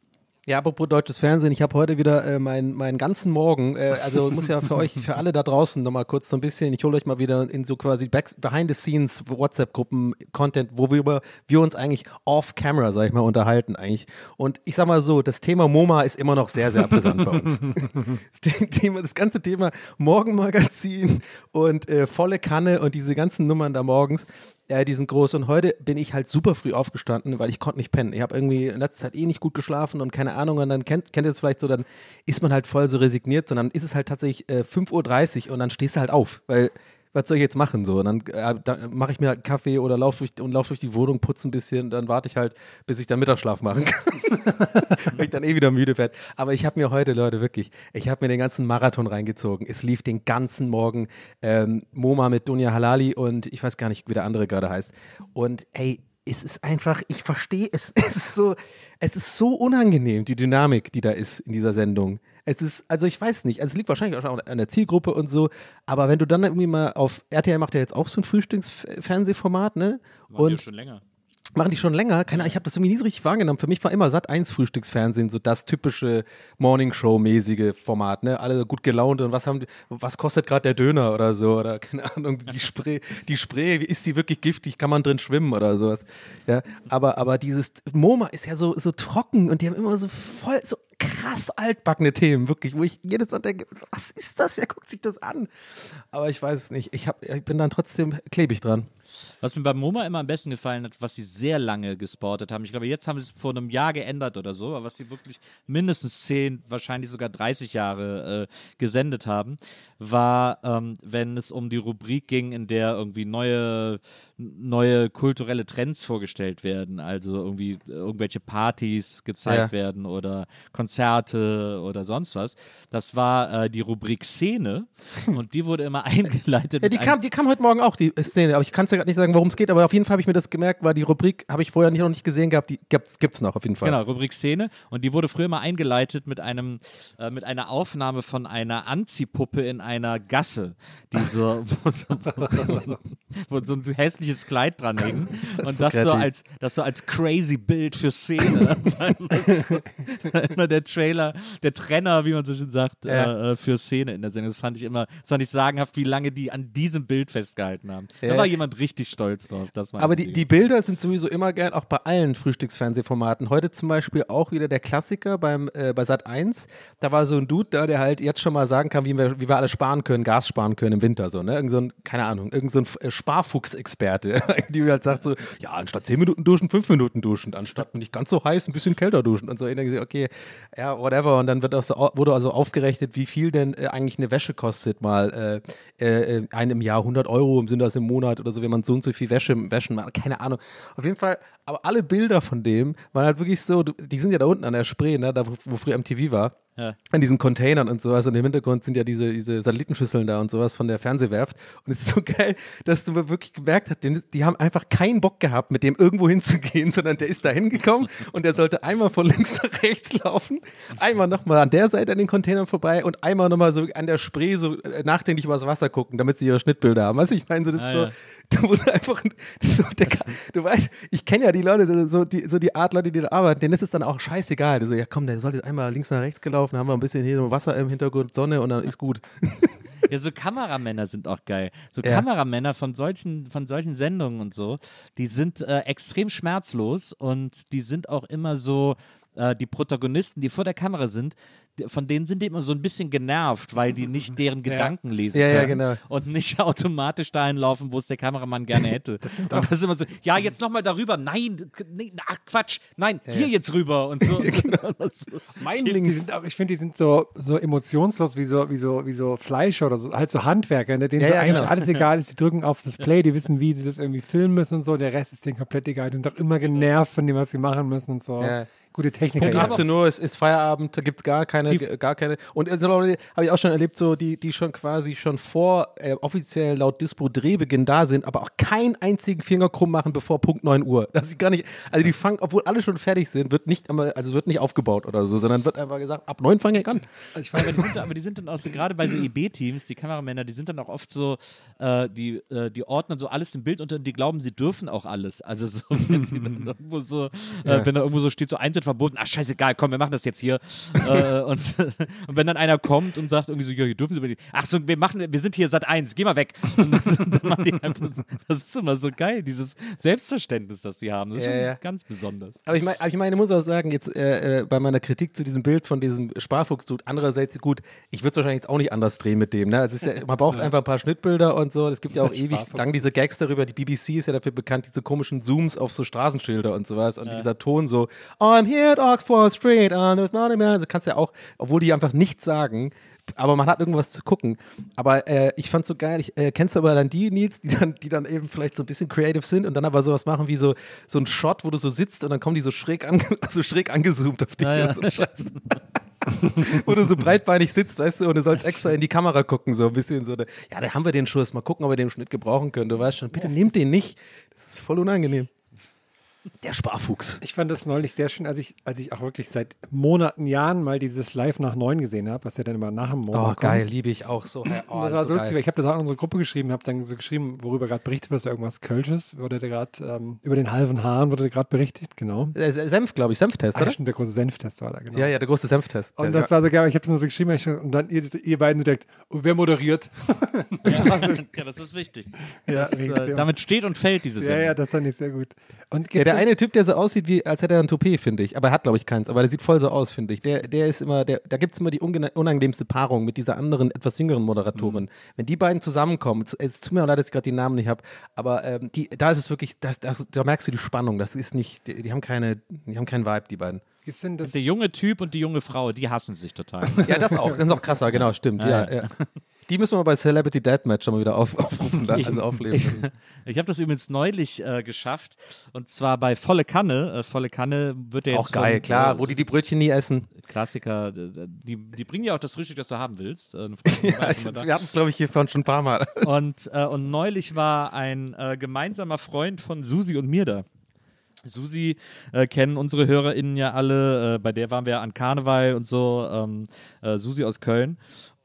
Ja, apropos deutsches Fernsehen, ich habe heute wieder äh, meinen meinen ganzen Morgen, äh, also muss ja für euch, für alle da draußen nochmal kurz so ein bisschen, ich hole euch mal wieder in so quasi Behind-the-Scenes WhatsApp-Gruppen-Content, wo wir, über, wir uns eigentlich off-camera, sag ich mal, unterhalten eigentlich. Und ich sag mal so, das Thema MoMA ist immer noch sehr, sehr brisant bei uns. Das Thema, das ganze Thema Morgenmagazin und äh, volle Kanne und diese ganzen Nummern da morgens, äh, die sind groß. Und heute bin ich halt super früh aufgestanden, weil ich konnte nicht pennen. Ich habe irgendwie in letzter Zeit eh nicht gut geschlafen und keine Ahnung. Und dann kennt, kennt ihr es vielleicht so, dann ist man halt voll so resigniert, sondern ist es halt tatsächlich äh, 5.30 Uhr und dann stehst du halt auf, weil was soll ich jetzt machen so? Und dann äh, da mache ich mir halt einen Kaffee oder laufe durch, lauf durch die Wohnung, putze ein bisschen, dann warte ich halt, bis ich dann Mittagsschlaf machen kann. weil ich dann eh wieder müde werde. Aber ich habe mir heute, Leute, wirklich, ich habe mir den ganzen Marathon reingezogen. Es lief den ganzen Morgen ähm, MoMA mit Dunja Halali und ich weiß gar nicht, wie der andere gerade heißt. Und ey, es ist einfach, ich verstehe es, es ist so, es ist so unangenehm, die Dynamik, die da ist in dieser Sendung. Es ist, also ich weiß nicht, also es liegt wahrscheinlich auch an der Zielgruppe und so, aber wenn du dann irgendwie mal auf, RTL macht ja jetzt auch so ein Frühstücksfernsehformat, ne? und schon länger. Machen die schon länger? Keine Ahnung, ich habe das irgendwie nie so richtig wahrgenommen. Für mich war immer Sat 1 Frühstücksfernsehen so das typische Morningshow-mäßige Format, ne? Alle gut gelaunt und was haben die, was kostet gerade der Döner oder so oder keine Ahnung, die Spree, die Spree, ist sie wirklich giftig, kann man drin schwimmen oder sowas. Ja, aber aber dieses MoMA ist ja so so trocken und die haben immer so voll so krass altbackene Themen, wirklich, wo ich jedes Mal denke, was ist das? Wer guckt sich das an? Aber ich weiß es nicht. Ich hab, ich bin dann trotzdem klebig dran. Was mir beim MoMA immer am besten gefallen hat, was sie sehr lange gesportet haben. Ich glaube, jetzt haben sie es vor einem Jahr geändert oder so, aber was sie wirklich mindestens 10, wahrscheinlich sogar 30 Jahre äh, gesendet haben, war, ähm, wenn es um die Rubrik ging, in der irgendwie neue, neue kulturelle Trends vorgestellt werden. Also irgendwie äh, irgendwelche Partys gezeigt Ja. werden oder Konzerte oder sonst was. Das war äh, die Rubrik Szene und die wurde immer eingeleitet. Ja, die kam, die kam heute Morgen auch, die Szene, aber ich kann es ja gerade nicht sagen, worum es geht, aber auf jeden Fall habe ich mir das gemerkt, weil die Rubrik habe ich vorher nicht, noch nicht gesehen gehabt, die gibt's, gibt's noch auf jeden Fall. Genau, Rubrik Szene. Und die wurde früher mal eingeleitet mit einem, äh, mit einer Aufnahme von einer Anziehpuppe in einer Gasse, die so, wo so, wo so, wo so ein hässliches Kleid dran hing. Und so das so als, das so als crazy Bild für Szene. Immer der Trailer, der Trenner, wie man so schön sagt, Ja. äh, für Szene in der Sendung. Das fand ich immer, das fand ich sagenhaft, wie lange die an diesem Bild festgehalten haben. Da Ja. war jemand richtig stolz drauf. Das Aber die, die Bilder sind sowieso immer gern, auch bei allen Frühstücksfernsehformaten. Heute zum Beispiel auch wieder der Klassiker beim, äh, bei Sat 1. Da war so ein Dude da, der halt jetzt schon mal sagen kann, wie wir, wie wir alle sparen können, Gas sparen können im Winter. So, ne? Irgend so ein, keine Ahnung, irgend so ein äh, Sparfuchsexperte, die halt sagt so, ja, anstatt 10 Minuten duschen, 5 Minuten duschen, anstatt nicht ganz so heiß, ein bisschen kälter duschen und so. Und dann gesagt, okay, ja, whatever. Und dann wird auch so, wurde also aufgerechnet, wie viel denn äh, eigentlich eine Wäsche kostet, mal äh, äh, einem Jahr 100 Euro, sind das im Monat oder so, wenn man so und so viel Wäsche, Wäschen macht, keine Ahnung. Auf jeden Fall, aber alle Bilder von dem waren halt wirklich so, die sind ja da unten an der Spree, ne, da wo, wo früher MTV war. Ja. An diesen Containern und sowas. Und im Hintergrund sind ja diese, diese Satellitenschüsseln da und sowas von der Fernsehwerft. Und es ist so geil, dass du wirklich gemerkt hast, die, die haben einfach keinen Bock gehabt, mit dem irgendwo hinzugehen, sondern der ist da hingekommen und der sollte einmal von links nach rechts laufen, einmal nochmal an der Seite an den Containern vorbei und einmal nochmal so an der Spree so äh, nachdenklich übers Wasser gucken, damit sie ihre Schnittbilder haben. Weißt du, ich meine, so, das Ah, ist so, ja. da wurde einfach, so, du weißt, ich kenne ja die Leute, so die, so die Art Leute, die da arbeiten, denen ist es dann auch scheißegal. So, ja komm, der sollte einmal links nach rechts gelaufen, haben wir ein bisschen hier Wasser im Hintergrund, Sonne und dann ist gut. Ja, so Kameramänner sind auch geil. So Ja. Kameramänner von solchen, von solchen Sendungen und so, die sind äh, extrem schmerzlos und die sind auch immer so, äh, die Protagonisten, die vor der Kamera sind, von denen sind die immer so ein bisschen genervt, weil die nicht deren Gedanken lesen Ja, ja, können genau. und nicht automatisch dahin laufen, wo es der Kameramann gerne hätte. und das ist immer so, ja, jetzt nochmal darüber, nein, nee, ach Quatsch, nein, hier jetzt rüber und so. Und so. Mein die sind auch, ich finde, die sind so, so emotionslos wie so, wie so, wie so Fleischer oder so, halt so Handwerker, ne, denen Ja, so ja, eigentlich genau. alles egal ist. Die drücken auf das Play, die wissen, wie sie das irgendwie filmen müssen und so. Der Rest ist denen komplett egal. Die sind doch immer genervt von dem, was sie machen müssen und so. Ja. Gute Techniker. Punkt ja. 18 Uhr ist, ist Feierabend, da gibt es gar keine, gar keine. Und sind Leute, habe ich auch schon erlebt, so die, die schon quasi schon vor äh, offiziell laut Dispo Drehbeginn da sind, aber auch keinen einzigen Finger krumm machen bevor Punkt 9 Uhr. Das ist gar nicht, also die fangen, obwohl alle schon fertig sind, wird nicht einmal, also wird nicht aufgebaut oder so, sondern wird einfach gesagt, ab 9 fange ich an. Also ich meine, aber die sind, aber die sind dann auch so, gerade bei so EB-Teams, die Kameramänner, die sind dann auch oft so, äh, die, äh, die ordnen so alles im Bild unter und die glauben, sie dürfen auch alles. Also so, wenn die dann irgendwo so, äh, wenn da irgendwo so steht, so eins wird verboten, ach scheißegal, komm, wir machen das jetzt hier. äh, und, und wenn dann einer kommt und sagt irgendwie so, ja, hier dürfen sie nicht. Ach so, wir machen, wir sind hier Sat 1, geh mal weg. Und dann, dann machen die einfach so, das ist immer so geil, dieses Selbstverständnis, das die haben. Das ist Ja, schon ja. ganz besonders. Aber ich meine, aber ich, meine, ich muss auch sagen, jetzt äh, äh, bei meiner Kritik zu diesem Bild von diesem Sparfuchs-Dude, andererseits gut, ich würde es wahrscheinlich jetzt auch nicht anders drehen mit dem. Ne? Also ja, man braucht einfach ein paar Schnittbilder und so. Es gibt ja auch ewig lang diese Gags darüber. Die BBC ist ja dafür bekannt, diese komischen Zooms auf so Straßenschilder und sowas. Und dieser Ton so, I'm here at Oxford Street, and not a man. Also kannst ja auch, obwohl die einfach nichts sagen, aber man hat irgendwas zu gucken. Aber äh, ich fand's so geil. Ich, äh, kennst du aber dann die, Nils, die dann, die dann eben vielleicht so ein bisschen creative sind und dann aber sowas machen wie so, so ein Shot, wo du so sitzt und dann kommen die so schräg, an, so schräg angezoomt auf dich Ja, ja. und so ein Scheiß. wo du so breitbeinig sitzt, weißt du, und du sollst extra in die Kamera gucken, so ein bisschen so. Ja, da haben wir den Schuss, mal gucken, ob wir den Schnitt gebrauchen können. Du weißt schon, bitte nehmt den nicht. Das ist voll unangenehm. Der Sparfuchs. Ich fand das neulich sehr schön, als ich, als ich auch wirklich seit Monaten, Jahren mal dieses Live nach neun gesehen habe, was ja dann immer nach dem Monat Oh, kommt. geil, liebe ich auch so. Oh, das war so lustig, geil. weil ich habe das auch in unsere Gruppe geschrieben, habe dann so geschrieben, worüber gerade berichtet wird, irgendwas Kölsches, wurde gerade ähm, über den halben Hahn wurde gerade berichtet, genau. Äh, Senf, glaube ich, Senftest, Ah, oder? ja, stimmt, der große Senftest war da, genau. Ja, ja, der große Senftest. Und das war so geil, ich habe das nur so geschrieben ich, und dann ihr, ihr beiden so direkt, und wer moderiert? ja, das ist wichtig. Ja, Das, äh, damit steht und fällt dieses ja, ja, das fand ich sehr gut. Und Ja, der eine Typ, der so aussieht, wie, als hätte er ein Toupet, finde ich. Aber er hat, glaube ich, keins. Aber der sieht voll so aus, finde ich. Der, der ist immer, der, da gibt es immer die unangenehmste Paarung mit dieser anderen, etwas jüngeren Moderatorin. Mhm. Wenn die beiden zusammenkommen, es, tut mir auch leid, dass ich gerade die Namen nicht habe, aber ähm, die, da ist es wirklich, das, das, da merkst du die Spannung. Das ist nicht, die, die haben keine, die haben keinen Vibe, die beiden. Der junge Typ und die junge Frau, die hassen sich total. Ja, das auch. Das ist noch krasser, genau, stimmt. Ja, Ja, ja. Die müssen wir bei Celebrity Deathmatch schon mal wieder auf, aufrufen, da, also aufleben. Ich habe das übrigens neulich äh, geschafft und zwar bei Volle Kanne. Äh, Volle Kanne wird ja jetzt auch geil, von, klar, äh, wo die die Brötchen nie essen. Klassiker, äh, die, die bringen ja auch das Frühstück, das du haben willst. Äh, Ja, ich, wir hatten es, glaube ich, hier schon ein paar Mal. Und, und neulich war ein gemeinsamer Freund von Susi und mir da. Susi äh, kennen unsere HörerInnen ja alle, äh, bei der waren wir an Karneval und so, ähm, äh, Susi aus Köln.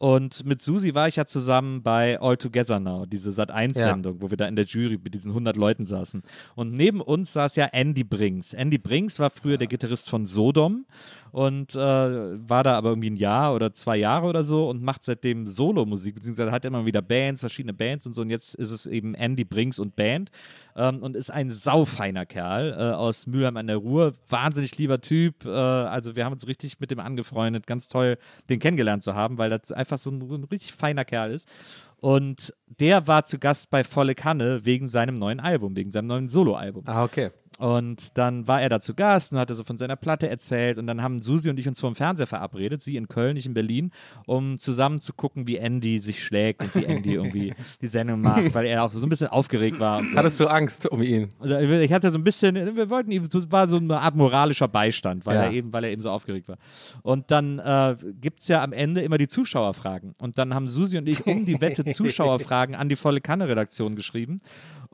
Und mit Susi war ich ja zusammen bei All Together Now, diese Sat1-Sendung, wo wir da in der Jury mit diesen 100 Leuten saßen. Und neben uns saß ja Andy Brinks. Andy Brinks war früher der Gitarrist von Sodom und äh, war da aber irgendwie ein Jahr oder zwei Jahre oder so und macht seitdem Solo-Musik, beziehungsweise hat immer wieder Bands, verschiedene Bands und so. Und jetzt ist es eben Andy Brinks und Band ähm, und ist ein saufeiner Kerl äh, aus Mülheim an der Ruhr. Wahnsinnig lieber Typ. Äh, also wir haben uns richtig mit dem angefreundet. Ganz toll, den kennengelernt zu haben, weil das einfach so ein, so ein richtig feiner Kerl ist. Und der war zu Gast bei Volle Kanne wegen seinem neuen Album, wegen seinem neuen Soloalbum. Ah, okay. Und dann war er da zu Gast und hatte so von seiner Platte erzählt. Und dann haben Susi und ich uns vor dem Fernseher verabredet, sie in Köln, ich in Berlin, um zusammen zu gucken, wie Andy sich schlägt und wie Andy irgendwie die Sendung macht, weil er auch so ein bisschen aufgeregt war. So. Hattest du Angst um ihn? Also ich hatte so ein bisschen, wir wollten ihm, es war so eine Art moralischer Beistand, weil Ja. er eben, weil er eben so aufgeregt war. Und dann äh, gibt es ja am Ende immer die Zuschauerfragen. Und dann haben Susi und ich um die Wette Zuschauerfragen an die volle Kanne-Redaktion geschrieben.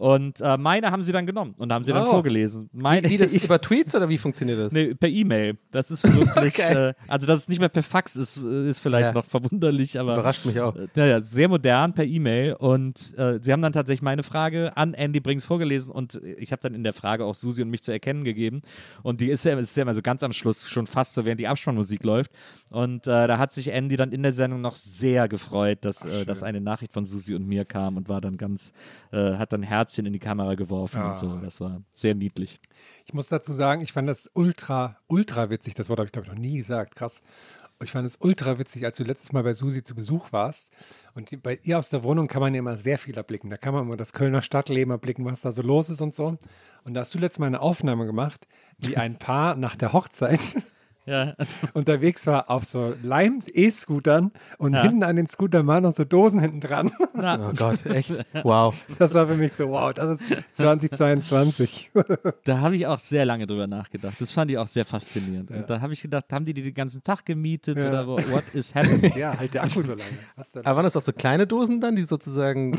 Und äh, meine haben sie dann genommen und haben sie dann Oh. vorgelesen. Meine, Wie das ich, über Tweets oder wie funktioniert das? Nee, per E-Mail. Das ist wirklich, Geil. äh, also dass es nicht mehr per Fax ist, äh, ist vielleicht Ja. noch verwunderlich, aber Überrascht mich auch. äh, Naja, sehr modern per E-Mail und äh, sie haben dann tatsächlich meine Frage an Andy Brings vorgelesen und ich habe dann in der Frage auch Susi und mich zu erkennen gegeben und die ist ja, ist ja immer so ganz am Schluss, schon fast so, während die Abspannmusik läuft und äh, da hat sich Andy dann in der Sendung noch sehr gefreut, dass, äh, dass eine Nachricht von Susi und mir kam und war dann ganz, äh, hat dann Herzchen in die Kamera geworfen und so. Das war sehr niedlich. Ich muss dazu sagen, ich fand das ultra, ultra witzig. Das Wort habe ich, glaube ich, noch nie gesagt. Krass. Ich fand es ultra witzig, als du letztes Mal bei Susi zu Besuch warst. Und bei ihr aus der Wohnung kann man ja immer sehr viel erblicken. Da kann man immer das Kölner Stadtleben erblicken, was da so los ist und so. Und da hast du letztes Mal eine Aufnahme gemacht, wie ein Paar nach der Hochzeit Ja. unterwegs war auf so Leim-E-Scootern und Ja. hinten an den Scootern waren noch so Dosen hinten dran. Oh Gott, echt? Wow. Das war für mich so, wow, das ist 2022. Da habe ich auch sehr lange drüber nachgedacht. Das fand ich auch sehr faszinierend. Und da habe ich gedacht, haben die die den ganzen Tag gemietet Ja. oder what is happening? ja, halt der Akku so lange. Aber waren das auch so kleine Dosen dann, die sozusagen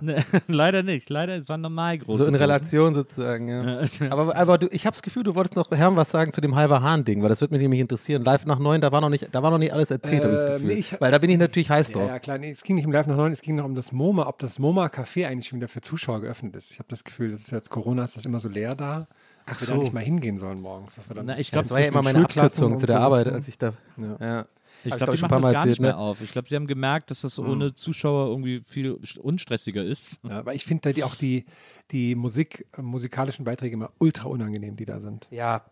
Ne, leider nicht. Leider, es waren normal große. so in Dosen. Relation sozusagen, ja. Aber, aber du, ich habe das Gefühl, du wolltest noch Herrn was sagen zu dem Halber Hahn-Ding, weil das wird mich nämlich interessieren. Live nach neun, da war noch nicht, da war noch nicht alles erzählt, habe ich das Ähm, Gefühl. ich- weil da bin ich natürlich heiß Ja, drauf. ja, klar, nee, es ging nicht um Live nach 9, es ging noch um das MoMA, ob das MoMA Café eigentlich schon wieder für Zuschauer geöffnet ist. Ich habe das Gefühl, das ist jetzt Corona, ist das immer so leer da, dass Ach wir so. da nicht mal hingehen sollen morgens. Dass wir dann Na, ich Ja, glaube, das war ja immer meine Abkürzung zu der Arbeit, als ich da. Ja. Ja. Ich glaube, die machen das gar erzählt, nicht mehr ne? auf. Ich glaube, sie haben gemerkt, dass das ohne Zuschauer irgendwie viel unstressiger ist. Ja, aber ich finde da die, auch die, die Musik, äh, musikalischen Beiträge immer ultra unangenehm, die da sind. Ja,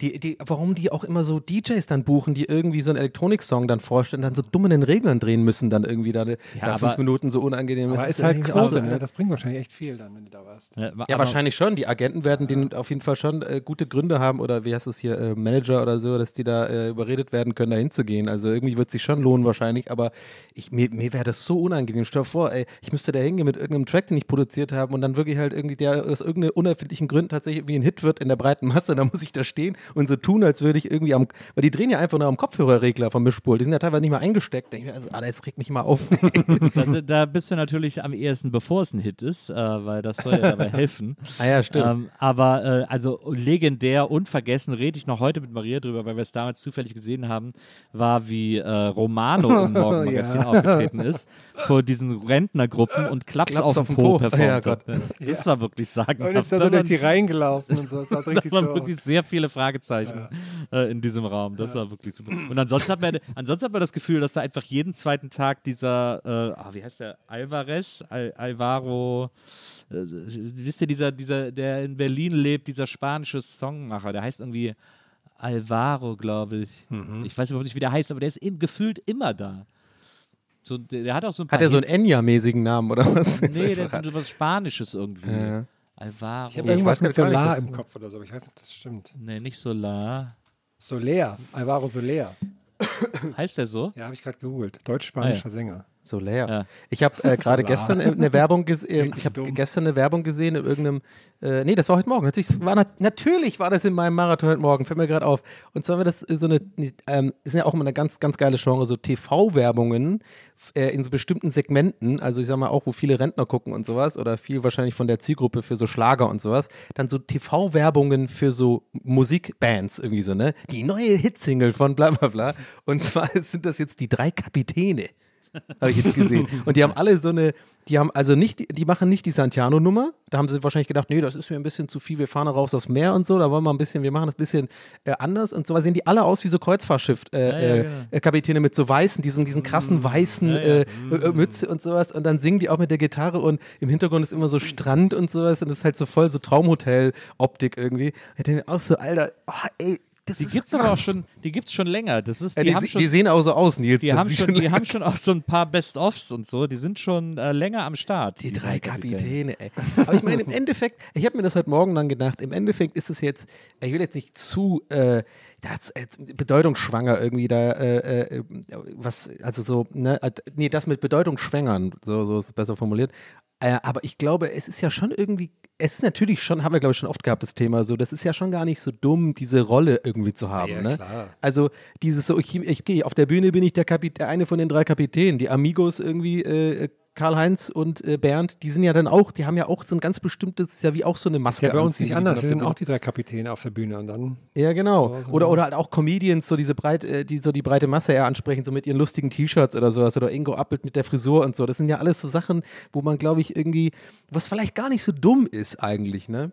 die, die, warum die auch immer so DJs dann buchen, die irgendwie so einen Elektronik-Song dann vorstellen, dann so dumm in den Reglern drehen müssen, dann irgendwie da, da aber- fünf Minuten so unangenehm. Aber Das ist halt Quote, so, ne? Das bringt wahrscheinlich echt viel dann, wenn du da warst. Ja, Ja, aber- wahrscheinlich schon. Die Agenten werden denen auf jeden Fall schon äh, gute Gründe haben oder wie heißt es hier, äh, Manager oder so, dass die da äh, überredet werden können, da hinzugehen. Also irgendwie wird sich schon lohnen wahrscheinlich, aber ich, mir, mir wäre das so unangenehm. Stell dir vor, ey, ich müsste da hingehen mit irgendeinem Track, den ich produziert habe und dann wirklich halt irgendwie der aus irgendeinem unerfindlichen Grund tatsächlich wie ein Hit wird in der breiten Masse und dann muss ich da stehen und so tun, als würde ich irgendwie am, weil die drehen ja einfach nur am Kopfhörerregler vom Mischpult. Die sind ja teilweise nicht mal eingesteckt. Denke ich mir, also, Alter, jetzt regt mich mal auf. da, da bist du natürlich am ehesten, bevor es ein Hit ist, äh, weil das soll ja dabei helfen. ah ja, stimmt. Ähm, aber äh, also legendär, unvergessen, rede ich noch heute mit Maria drüber, weil wir es damals zufällig gesehen haben, war wie äh, Romano im Morgenmagazin Ja. aufgetreten ist, vor diesen Rentnergruppen und Klaps, Klaps auf, auf dem den Po, Po. performt Ja, hat. Gott. Das war wirklich Und sagenhaft. ist da so durch die waren- Reihen gelaufen und so. Das so richtig da waren so wirklich sehr viele Fragezeichen äh, in diesem Raum. Das war wirklich super. Und ansonsten hat, man, ansonsten hat man das Gefühl, dass da einfach jeden zweiten Tag dieser, äh, ah, wie heißt der, Alvarez, Al Alvaro, äh, wisst ihr, dieser, dieser, der in Berlin lebt, dieser spanische Songmacher, der heißt irgendwie Alvaro, glaube ich. Mhm. Ich weiß überhaupt nicht, wie der heißt, aber der ist eben gefühlt immer da. So, der, der hat auch so ein paar Hat er so einen. Enya-mäßigen Namen oder was? Nee, der ist so was Spanisches irgendwie. Ja. Alvaro. Ich habe Ich irgendwas weiß mit gar nicht, Solar im Kopf oder so, aber ich weiß nicht, ob das stimmt. nee, nicht Solar. Soler, Alvaro Soler. Heißt der so? Ja, habe ich gerade gegoogelt. Deutsch-spanischer Sänger. So leer. Ja. Ich habe äh, gerade gestern eine Werbung gesehen. Ich habe gestern eine Werbung gesehen in irgendeinem. Äh, nee, das war heute Morgen. Natürlich war, nat natürlich war das in meinem Marathon heute Morgen. Fällt mir gerade auf. Und zwar war das äh, so eine. Ähm, ist ja auch immer eine ganz, ganz geile Genre, so TV-Werbungen äh, in so bestimmten Segmenten. Also ich sag mal auch, wo viele Rentner gucken und sowas oder viel wahrscheinlich von der Zielgruppe für so Schlager und sowas. Dann so TV-Werbungen für so Musikbands irgendwie so, ne? Die neue Hitsingle von bla bla bla. Und zwar sind das jetzt die drei Kapitäne habe ich jetzt gesehen. Und die haben alle so eine, die haben also nicht, die machen nicht die Santiano-Nummer. Da haben sie wahrscheinlich gedacht, nee, das ist mir ein bisschen zu viel, wir fahren da raus aufs Meer und so, da wollen wir ein bisschen, wir machen das ein bisschen äh, anders und so sehen die alle aus wie so Kreuzfahrtschiff äh, Ja, ja, äh, genau. äh, mit so weißen, diesen, diesen krassen weißen Ja. Äh, äh, Mütze und sowas und dann singen die auch mit der Gitarre und im Hintergrund ist immer so Strand und sowas und das ist halt so voll so Traumhotel-Optik irgendwie. Ich denke mir auch so, Alter, oh, ey, das Die gibt's aber auch schon, die gibt's schon länger. Das ist, ja, die, die, haben se- schon, die sehen auch so aus, Nils. die haben sieht schon, die haben schon auch so ein paar Best-ofs und so. Die sind schon äh, länger am Start. Die drei Kapitäne, ey. Aber ich meine, im Endeffekt, ich habe mir das heute Morgen dann gedacht, im Endeffekt ist es jetzt, ich will jetzt nicht zu äh, das, äh, bedeutungsschwanger irgendwie da, äh, äh, was, also so, ne, äh, nee, das mit Bedeutung schwängern, so, so ist es besser formuliert. Äh, aber ich glaube, es ist ja schon irgendwie, es ist natürlich schon, haben wir glaube ich schon oft gehabt, das Thema, so, das ist ja schon gar nicht so dumm, diese Rolle irgendwie zu haben, Ja, ne? klar. Also dieses so, ich, ich gehe auf der Bühne bin ich der, Kapit der eine von den drei Kapitänen, die Amigos irgendwie, äh, Karl-Heinz und äh, Bernd, die sind ja dann auch, die haben ja auch so ein ganz bestimmtes, ist ja wie auch so eine Maske. Ja bei uns nicht die anders. Wir auf sind auch die drei Kapitäne auf der Bühne und dann. ja, genau. Oder, oder halt auch Comedians, so diese breit, äh, die so die breite Masse eher ansprechen, so mit ihren lustigen T-Shirts oder sowas. Oder Ingo Appelt mit der Frisur und so. Das sind ja alles so Sachen, wo man, glaube ich, irgendwie, was vielleicht gar nicht so dumm ist eigentlich, ne?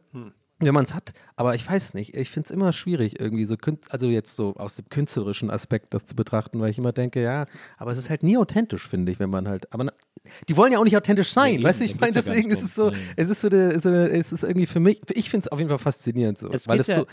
Wenn man es hat, aber ich weiß nicht. Ich finde es immer schwierig, irgendwie so, also jetzt so aus dem künstlerischen Aspekt das zu betrachten, weil ich immer denke, ja, aber es ist halt nie authentisch, finde ich, wenn man halt, aber die wollen ja auch nicht authentisch sein, eben, weißt du? Ich meine, ja deswegen ist es so, drum. es ist so, eine, so eine, es ist irgendwie für mich, ich finde es auf jeden Fall faszinierend so, Es weil geht das ja- so,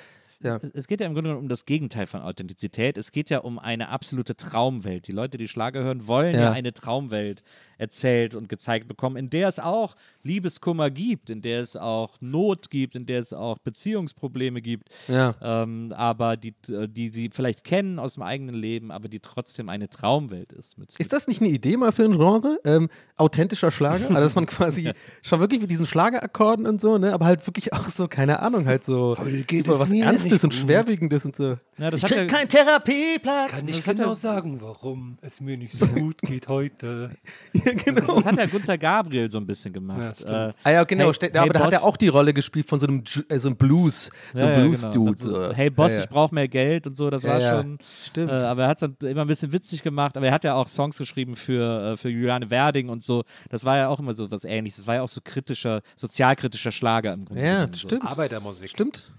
ja. Es- Es geht ja im Grunde genommen um das Gegenteil von Authentizität. Es geht ja um eine absolute Traumwelt. Die Leute, die Schlager hören, wollen ja, Ja. eine Traumwelt erzählt und gezeigt bekommen, in der es auch Liebeskummer gibt, in der es auch Not gibt, in der es auch Beziehungsprobleme gibt, Ja. ähm, aber die, die sie vielleicht kennen aus dem eigenen Leben, aber die trotzdem eine Traumwelt ist. Mit, Ist das nicht eine Idee mal für ein Genre? Ähm, authentischer Schlager? Also, dass man quasi schon wirklich mit diesen Schlagerakkorden und so, ne? Aber halt wirklich auch so, keine Ahnung, halt so über was Ernstes und Schwerwiegendes und so. Ja, das ich krieg ja- keinen Therapieplatz. Kann ich genau sagen, warum es mir nicht so gut geht heute. ja, genau. Das hat ja Gunther Gabriel so ein bisschen gemacht. Ja, stimmt. äh, Ah ja, genau. Hey- hey, aber da hat er auch die Rolle gespielt von so einem, äh, so einem Blues, so einem ja, Blues-Dude. genau. so. Hey Boss, ja, ja. ich brauche mehr Geld und so, das Ja, war ja. schon. Stimmt. Äh, aber er hat es dann immer ein bisschen witzig gemacht, aber er hat ja auch Songs geschrieben für, äh, für Juliane Werding und so. Das war ja auch immer so was ähnliches. Das war ja auch so kritischer, sozialkritischer Schlager im Grunde. Ja, genommen das so. stimmt. Arbeitermusik. Stimmt.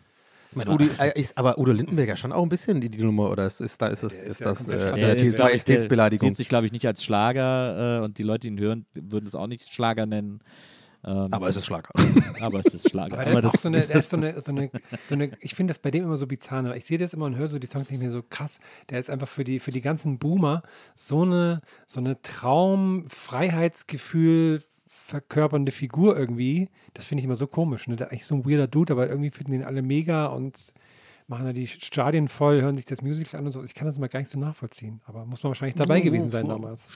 Ich meine, Udo, äh, ist, aber Udo Lindenberger schon auch ein bisschen die, die Nummer oder ist, ist, da, ist das, ist ist ja das komplett äh? Sieht sich, glaube ich, nicht als Schlager äh, und die Leute, die ihn hören, würden es auch nicht Schlager nennen. Ähm, Aber es ist Schlager. aber es ist Schlager. Aber ist auch so eine, ist so eine, so eine, so eine ich finde das bei dem immer so bizarr. ne? Ich sehe das immer und höre so die Songs, denke ich mir so krass. Der ist einfach für die, für die ganzen Boomer so eine, so eine Traum, Freiheitsgefühl verkörpernde Figur irgendwie. Das finde ich immer so komisch. Ne? Der ist eigentlich so ein weirder Dude, aber irgendwie finden den alle mega und machen da die Stadien voll, hören sich das Musical an und so. Ich kann das immer gar nicht so nachvollziehen. Aber muss man wahrscheinlich dabei gewesen sein damals.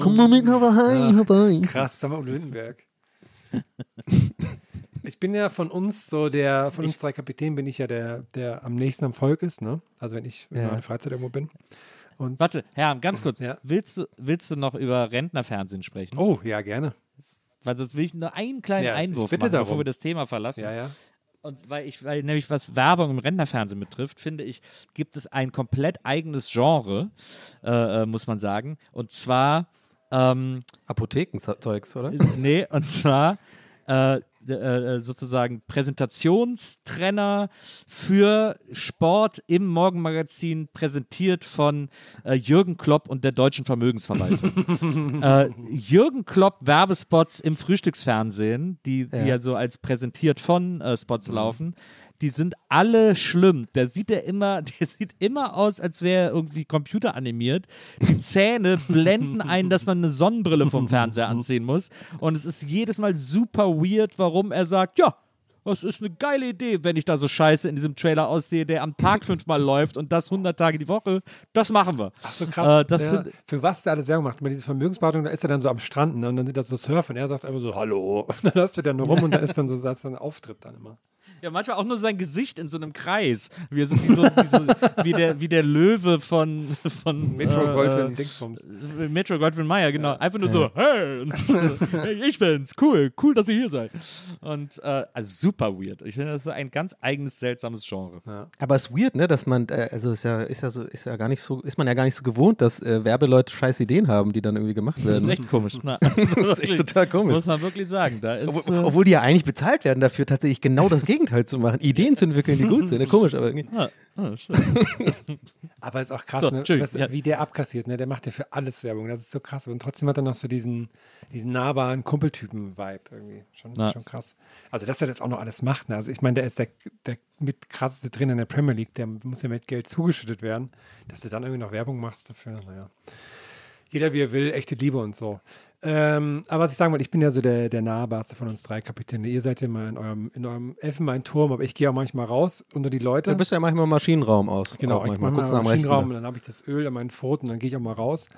Komm mal mit Hawaii, Hawaii. Krass, sag mal Lindenberg. Ich bin ja von uns so der, von uns drei Kapitänen bin ich ja der, der am nächsten am Volk ist, ne? Also wenn ich in Ja. meiner Freizeit irgendwo bin. Und Warte, Herr, ganz kurz. Ja. Willst, du, willst du noch über Rentnerfernsehen sprechen? oh, ja, gerne. Weil das will ich nur einen kleinen Ja, Einwurf machen, darum. bevor wir das Thema verlassen. Ja, ja. Und weil ich, weil nämlich was Werbung im Rentnerfernsehen betrifft, finde ich, gibt es ein komplett eigenes Genre, äh, äh, muss man sagen. Und zwar, ähm, Apothekenzeugs, oder? nee, und zwar äh, äh, sozusagen Präsentationstrenner für Sport im Morgenmagazin, präsentiert von äh, Jürgen Klopp und der Deutschen Vermögensverwaltung. äh, Jürgen Klopp Werbespots im Frühstücksfernsehen, die, die Ja. ja so als präsentiert von äh, Spots laufen. Die sind alle schlimm. Der sieht ja immer, der sieht immer aus, als wäre er irgendwie computeranimiert. Die Zähne blenden ein, dass man eine Sonnenbrille vom Fernseher anziehen muss. Und es ist jedes Mal super weird, warum er sagt, ja, das ist eine geile Idee, wenn ich da so scheiße in diesem Trailer aussehe, der am Tag fünfmal läuft und das 100 Tage die Woche. Das machen wir. Ach so krass. Äh, ja, für was der alles Werbung macht. Bei dieser Vermögensberatung, da ist er dann so am Strand ne? und dann sieht er so surfen er sagt einfach so, hallo. Und dann läuft er dann nur rum und dann ist dann so, dann ein Auftritt dann immer. Ja, manchmal auch nur sein Gesicht in so einem Kreis. Wie, er so, wie, so, wie, so, wie, der, wie der Löwe von, von Metro äh, Goldwyn Dingsbums. äh, Metro Goldwyn Mayer, genau. Einfach nur so, hey, und so, hey, ich bin's, cool, cool, dass ihr hier seid. Und äh, also super weird. Ich finde, das ist ein ganz eigenes, seltsames Genre. Aber es ist weird, ne, dass man, äh, also ist ja, ist ja so, ist ja gar nicht so, ist man ja gar nicht so gewohnt, dass äh, Werbeleute scheiß Ideen haben, die dann irgendwie gemacht Das werden. ist echt komisch. Na, Das ist echt total komisch. Muss man wirklich sagen. Da ist, Obwohl, äh, obwohl die ja eigentlich bezahlt werden dafür, tatsächlich genau das Gegenteil zu machen. Ideen zu entwickeln, die gut sind. Ne? Komisch, aber irgendwie. ah, ah, schön. Aber ist auch krass, So, ne? Was, ja. wie der abkassiert, ne? Der macht ja für alles Werbung. Das ist so krass. Und trotzdem hat er noch so diesen, diesen nahbaren Kumpeltypen-Vibe irgendwie. Schon, schon krass. Also, dass er das auch noch alles macht. Ne? Also, ich meine, der ist der, der mit krasseste Trainer in der Premier League. Der muss ja mit Geld zugeschüttet werden. Dass du dann irgendwie noch Werbung machst dafür, naja. Jeder wie er will, echte Liebe und so. Ähm, aber was ich sagen wollte, ich bin ja so der, der nahbarste von uns drei Kapitäne. Ihr seid ja mal in eurem, in eurem Elfenbeinturm, aber ich gehe auch manchmal raus unter die Leute. Du bist ja manchmal im Maschinenraum aus. Genau, auch ich manchmal. Guckst dem Maschinenraum und dann habe ich das Öl an meinen Pfoten, dann gehe ich auch mal raus.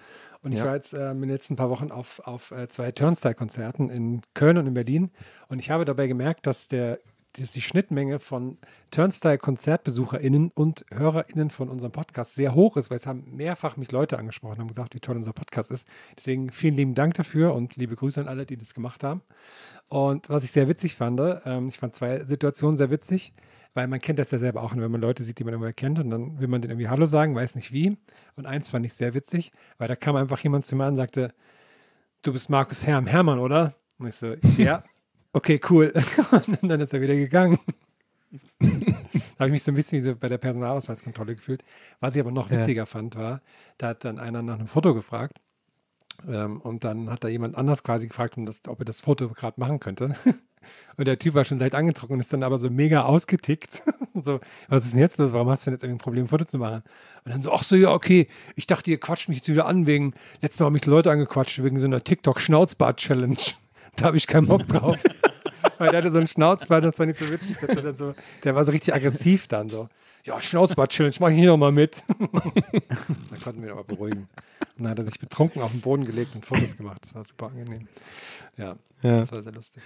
Und ich Ja. war jetzt äh, in den letzten paar Wochen auf, auf äh, zwei Turnstile-Konzerten in Köln und in Berlin. Und ich habe dabei gemerkt, dass der dass die Schnittmenge von Turnstile-KonzertbesucherInnen und HörerInnen von unserem Podcast sehr hoch ist, weil es haben mehrfach mich Leute angesprochen, haben gesagt, wie toll unser Podcast ist. Deswegen vielen lieben Dank dafür und liebe Grüße an alle, die das gemacht haben. Und was ich sehr witzig fand, ähm, ich fand zwei Situationen sehr witzig, weil man kennt das ja selber auch, wenn man Leute sieht, die man immer kennt und dann will man denen irgendwie Hallo sagen, weiß nicht wie. Und eins fand ich sehr witzig, weil da kam einfach jemand zu mir an und sagte, du bist Markus Herm Hermann, oder? Und ich so, ja, okay, cool. Und dann ist er wieder gegangen. Da habe ich mich so ein bisschen wie so bei der Personalausweiskontrolle gefühlt. Was ich aber noch Ja. witziger fand, war, da hat dann einer nach einem Foto gefragt. Ähm, und dann hat da jemand anders quasi gefragt, um das, ob er das Foto gerade machen könnte. Und der Typ war schon leicht angetrocknet und ist dann aber so mega ausgetickt. so, was ist denn jetzt los? Warum hast du denn jetzt irgendwie ein Problem, ein Foto zu machen? Und dann so, ach so, ja, okay. Ich dachte, ihr quatscht mich jetzt wieder an wegen, letztes Mal haben mich Leute angequatscht wegen so einer TikTok-Schnauzbart-Challenge. Da habe ich keinen Bock drauf. Weil der hatte so einen Schnauzbart, das war nicht so witzig. So, der war so richtig aggressiv dann so. Ja, Schnauzbart-Challenge, mach ich hier nochmal mit. dann konnten wir ihn aber beruhigen. Und dann hat er sich betrunken auf den Boden gelegt und Fotos gemacht. Das war super angenehm. Ja, Ja. das war sehr lustig.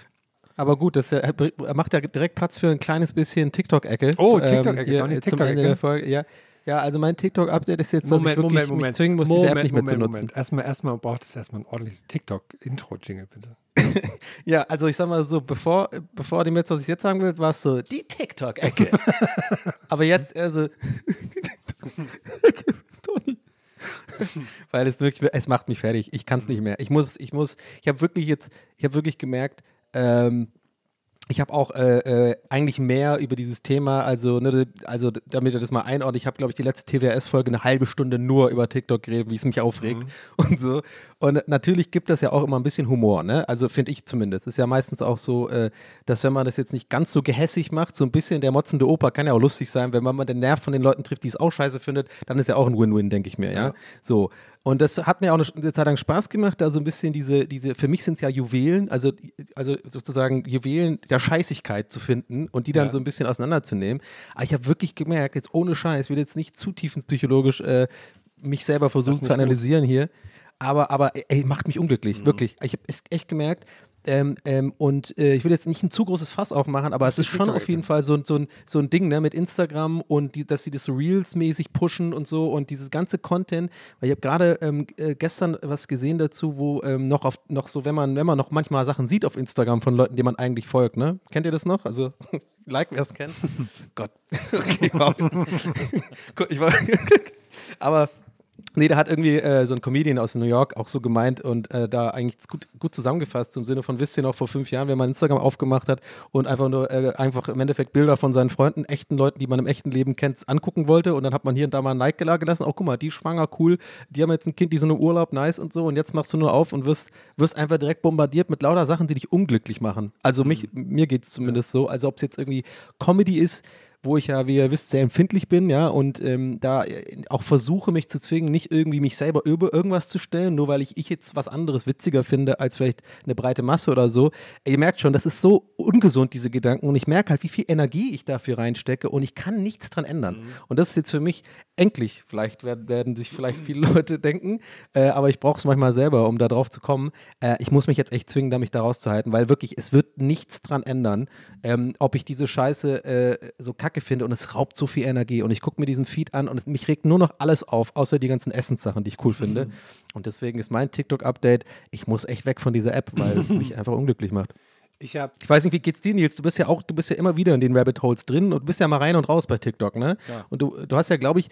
Aber gut, das, er macht ja direkt Platz für ein kleines bisschen TikTok-Ecke. Oh, TikTok-Ecke, äh, zum TikTok-Ecke. Ende der Folge. Ja. ja, also mein TikTok-Update ist jetzt, dass ich wirklich mich zwingen muss, diese App nicht mehr zu nutzen. Erstmal, erstmal braucht es erstmal ein ordentliches TikTok-Intro-Jingle, bitte. Ja, also ich sag mal so, bevor, bevor dem jetzt, was ich jetzt sagen will, war es so, die TikTok-Ecke. Aber jetzt, also. Toni. Weil es wirklich, es macht mich fertig. Ich kann es nicht mehr. Ich muss, ich muss, ich habe wirklich jetzt, ich habe wirklich gemerkt, ähm, ich habe auch äh, äh, eigentlich mehr über dieses Thema, also, ne, also damit ihr das mal einordnet, ich habe, glaube ich, die letzte TWS-Folge eine halbe Stunde nur über TikTok geredet, wie es mich aufregt und so. Und natürlich gibt das ja auch immer ein bisschen Humor, ne? Also finde ich zumindest. Ist ja meistens auch so, äh, dass wenn man das jetzt nicht ganz so gehässig macht, so ein bisschen der motzende Opa kann ja auch lustig sein, wenn man mal den Nerv von den Leuten trifft, die es auch scheiße findet, dann ist ja auch ein Win-Win, denke ich mir, ja. So. Und das hat mir auch eine, Zeit lang Spaß gemacht, da so ein bisschen diese, diese, für mich sind es ja Juwelen, also, also sozusagen Juwelen der Scheißigkeit zu finden und die dann Ja. so ein bisschen auseinanderzunehmen. Aber ich habe wirklich gemerkt, jetzt ohne Scheiß, ich will jetzt nicht zu tiefenpsychologisch äh, mich selber versuchen zu analysieren hier, aber, aber ey, macht mich unglücklich, wirklich. Ich habe es echt gemerkt. Ähm, ähm, und äh, ich will jetzt nicht ein zu großes Fass aufmachen, aber es ist schon auf jeden Fall so, ein- so, ein, so ein Ding ne, mit Instagram und die, dass sie das Reels-mäßig pushen und so und dieses ganze Content, weil ich habe gerade ähm, äh, gestern was gesehen dazu, wo ähm, noch auf noch so, wenn man, wenn man noch manchmal Sachen sieht auf Instagram von Leuten, denen man eigentlich folgt, ne? Kennt ihr das noch? Also like, wer es kennt. Gott. okay, wow. Ich war aber Nee, da hat irgendwie äh, so ein Comedian aus New York auch so gemeint und äh, da eigentlich gut, gut zusammengefasst, im Sinne von, wisst ihr noch, vor fünf Jahren, wenn man Instagram aufgemacht hat und einfach nur äh, einfach im Endeffekt Bilder von seinen Freunden, echten Leuten, die man im echten Leben kennt, angucken wollte und dann hat man hier und da mal ein Like gela- gelassen, oh guck mal, die schwanger, cool, die haben jetzt ein Kind, die sind im Urlaub, nice und so und jetzt machst du nur auf und wirst, wirst einfach direkt bombardiert mit lauter Sachen, die dich unglücklich machen. Also mich, mir geht es zumindest so, also ob es jetzt irgendwie Comedy ist, wo ich ja, wie ihr wisst, sehr empfindlich bin, ja, und ähm, da äh, auch versuche, mich zu zwingen, nicht irgendwie mich selber über irgendwas zu stellen, nur weil ich, ich jetzt was anderes witziger finde als vielleicht eine breite Masse oder so. Ihr merkt schon, das ist so ungesund, diese Gedanken, und ich merke halt, wie viel Energie ich dafür reinstecke und ich kann nichts dran ändern. Und das ist jetzt für mich endlich, vielleicht werden, werden sich vielleicht viele Leute denken, äh, aber ich brauche es manchmal selber, um da drauf zu kommen. Äh, ich muss mich jetzt echt zwingen, da mich da rauszuhalten, weil wirklich, es wird nichts dran ändern, ähm, ob ich diese Scheiße äh, so kacke finde und es raubt so viel Energie und ich gucke mir diesen Feed an und es, mich regt nur noch alles auf, außer die ganzen Essenssachen, die ich cool finde. Und deswegen ist mein TikTok-Update, ich muss echt weg von dieser App, weil es mich einfach unglücklich macht. Ich Ich weiß nicht, wie geht's dir, Nils? Du bist ja auch, du bist ja immer wieder in den Rabbit Holes drin und du bist ja mal rein und raus bei TikTok, ne? Und du, du hast ja, glaube ich,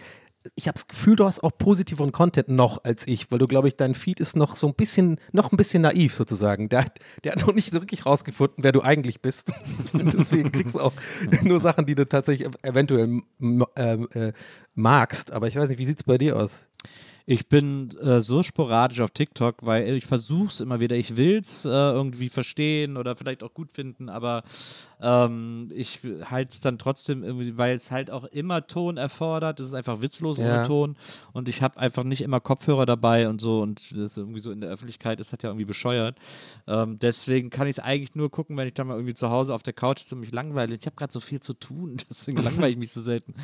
ich habe das Gefühl, du hast auch positiveren Content noch als ich, weil du, glaube ich, dein Feed ist noch so ein bisschen, noch ein bisschen naiv sozusagen. Der, hat- der hat noch nicht so wirklich rausgefunden, wer du eigentlich bist. Und deswegen kriegst du auch nur Sachen, die du tatsächlich ev- eventuell ähm, äh, magst. Aber ich weiß nicht, wie sieht's bei dir aus? Ich bin äh, so sporadisch auf TikTok, weil ich versuche es immer wieder. Ich will es äh, irgendwie verstehen oder vielleicht auch gut finden, aber ähm, ich halte es dann trotzdem irgendwie, weil es halt auch immer Ton erfordert. Es ist einfach witzlos Ja. ohne Ton und ich habe einfach nicht immer Kopfhörer dabei und so und das ist irgendwie so in der Öffentlichkeit ist halt ja irgendwie bescheuert. Ähm, deswegen kann ich es eigentlich nur gucken, wenn ich dann mal irgendwie zu Hause auf der Couch mich langweile. Ich habe gerade so viel zu tun, deswegen langweile ich mich so selten.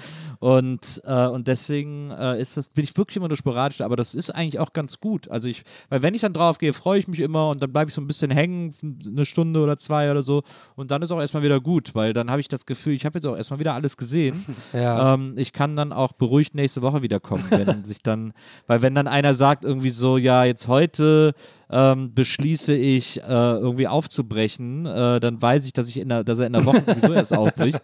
Und, äh, und deswegen äh, ist das, bin ich wirklich immer nur sporadisch, aber das ist eigentlich auch ganz gut. Also ich, weil wenn ich dann drauf gehe, freue ich mich immer und dann bleibe ich so ein bisschen hängen, eine Stunde oder zwei oder so. Und dann ist auch erstmal wieder gut, weil dann habe ich das Gefühl, ich habe jetzt auch erstmal wieder alles gesehen. Ja. Ähm, ich kann dann auch beruhigt nächste Woche wiederkommen, wenn sich dann, weil wenn dann einer sagt irgendwie so, ja, jetzt heute ähm, beschließe ich, äh, irgendwie aufzubrechen, äh, dann weiß ich, dass, ich in der, dass er in der Woche sowieso erst aufbricht.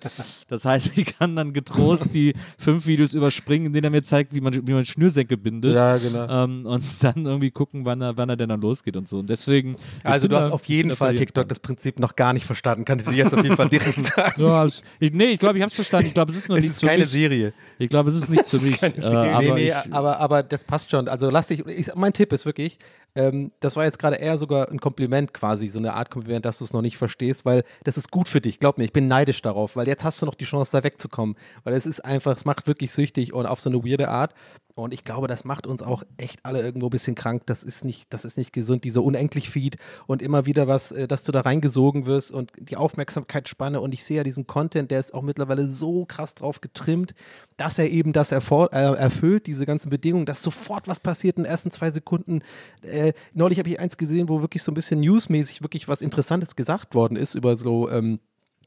Das heißt, ich kann dann getrost die fünf Videos überspringen, in denen er mir zeigt, wie man, wie man Schnürsenkel bindet. Ja, genau. Ähm, und dann irgendwie gucken, wann er, wann er denn dann losgeht und so. Und deswegen. Also du hast auf jeden Fall. TikTok das Prinzip noch gar nicht verstanden. Kann ich dir jetzt auf jeden Fall direkt sagen. Ja, es- ich, nee, ich glaube, ich habe es verstanden. Ich glaube, es ist noch Es ist keine mich. Serie. Ich glaube, es ist nichts für mich. Äh, aber nee, nee, aber, aber das passt schon. Also lass dich, ich, mein Tipp ist wirklich, ähm, das war jetzt gerade eher sogar ein Kompliment quasi, so eine Art Kompliment, dass du es noch nicht verstehst, weil das ist gut für dich. Glaub mir, ich bin neidisch darauf, weil jetzt hast du noch die Chance, da wegzukommen. Weil es ist einfach, es macht wirklich süchtig und auf so eine weirde Art. Und ich glaube, das macht uns auch echt alle irgendwo ein bisschen krank. Das ist nicht, das ist nicht gesund, dieser unendlich Feed und immer wieder was, äh, dass du da reingesogen wirst und die Aufmerksamkeitsspanne. Und ich sehe ja diesen Content, der ist auch mittlerweile so krass drauf getrimmt, dass er eben das erfor- äh, erfüllt, diese ganzen Bedingungen, dass sofort was passiert in den ersten zwei Sekunden. Äh, neulich habe ich eins gesehen, wo wirklich so ein bisschen newsmäßig wirklich was Interessantes gesagt worden ist über so ähm,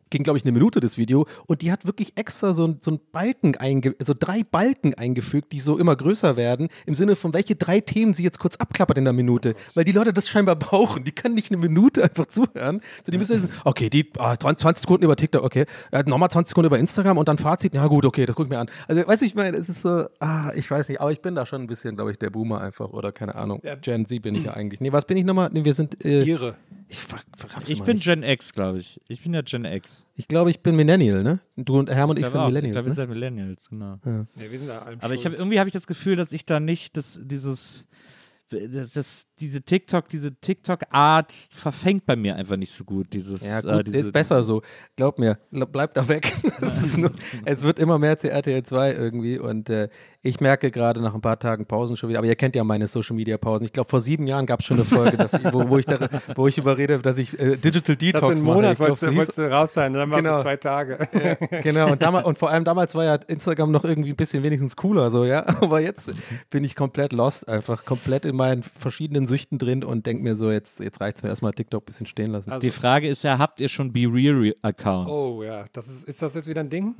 ging, glaube ich, eine Minute das Video und die hat wirklich extra so, ein- so ein Balken einge also drei Balken eingefügt, die so immer größer werden, im Sinne von welche drei Themen sie jetzt kurz abklappert in der Minute, weil die Leute das scheinbar brauchen. Die kann nicht eine Minute einfach zuhören. So, die müssen wissen, okay, die ah, 20 Sekunden über TikTok, okay, äh, nochmal 20 Sekunden über Instagram und dann Fazit, ja gut, okay, das guck ich mir an. Also, weißt du, ich meine, es ist so, ah, ich weiß nicht, aber ich bin da schon ein bisschen, glaube ich, der Boomer einfach oder keine Ahnung. Gen Z bin ich ja eigentlich. Nee, was bin ich nochmal? Nee, wir sind, äh, Ihre. ich, ich mal bin nicht. Gen X, glaube ich. Ich bin ja Gen X. Ich glaube, ich bin Millennial, ne? Du und Hermann und ich, Ich sind glaube auch. Ich Millennials. glaube, ihr ne? seid Millennials, genau. Ja, wir sind da allem Aber ich habe irgendwie habe ich das Gefühl, dass ich da nicht das, dieses das, das, diese TikTok, diese TikTok-Art verfängt bei mir einfach nicht so gut. Dieses, Ja, gut, äh, diese, ist besser so. Glaub mir, bleib da weg. Nur, es wird immer mehr zu RTL 2 irgendwie und äh, ich merke gerade nach ein paar Tagen Pausen schon wieder, aber ihr kennt ja meine Social Media Pausen. Ich glaube, vor sieben Jahren gab es schon eine Folge, dass ich, wo, wo, ich da, wo ich überrede, dass ich äh, Digital das Detox in mache. einem Monat Ich glaub, wolltest, du, du raus sein, dann Genau. es zwei Tage. Genau, und, damals, und vor allem damals war ja Instagram noch irgendwie ein bisschen wenigstens cooler, so, ja. Aber jetzt bin ich komplett lost, einfach komplett in meinen verschiedenen Süchten drin und denke mir so, jetzt, jetzt reicht es mir erstmal TikTok ein bisschen stehen lassen. die Frage ist ja, habt ihr schon Be Real Accounts? Oh ja, das ist, ist das jetzt wieder ein Ding?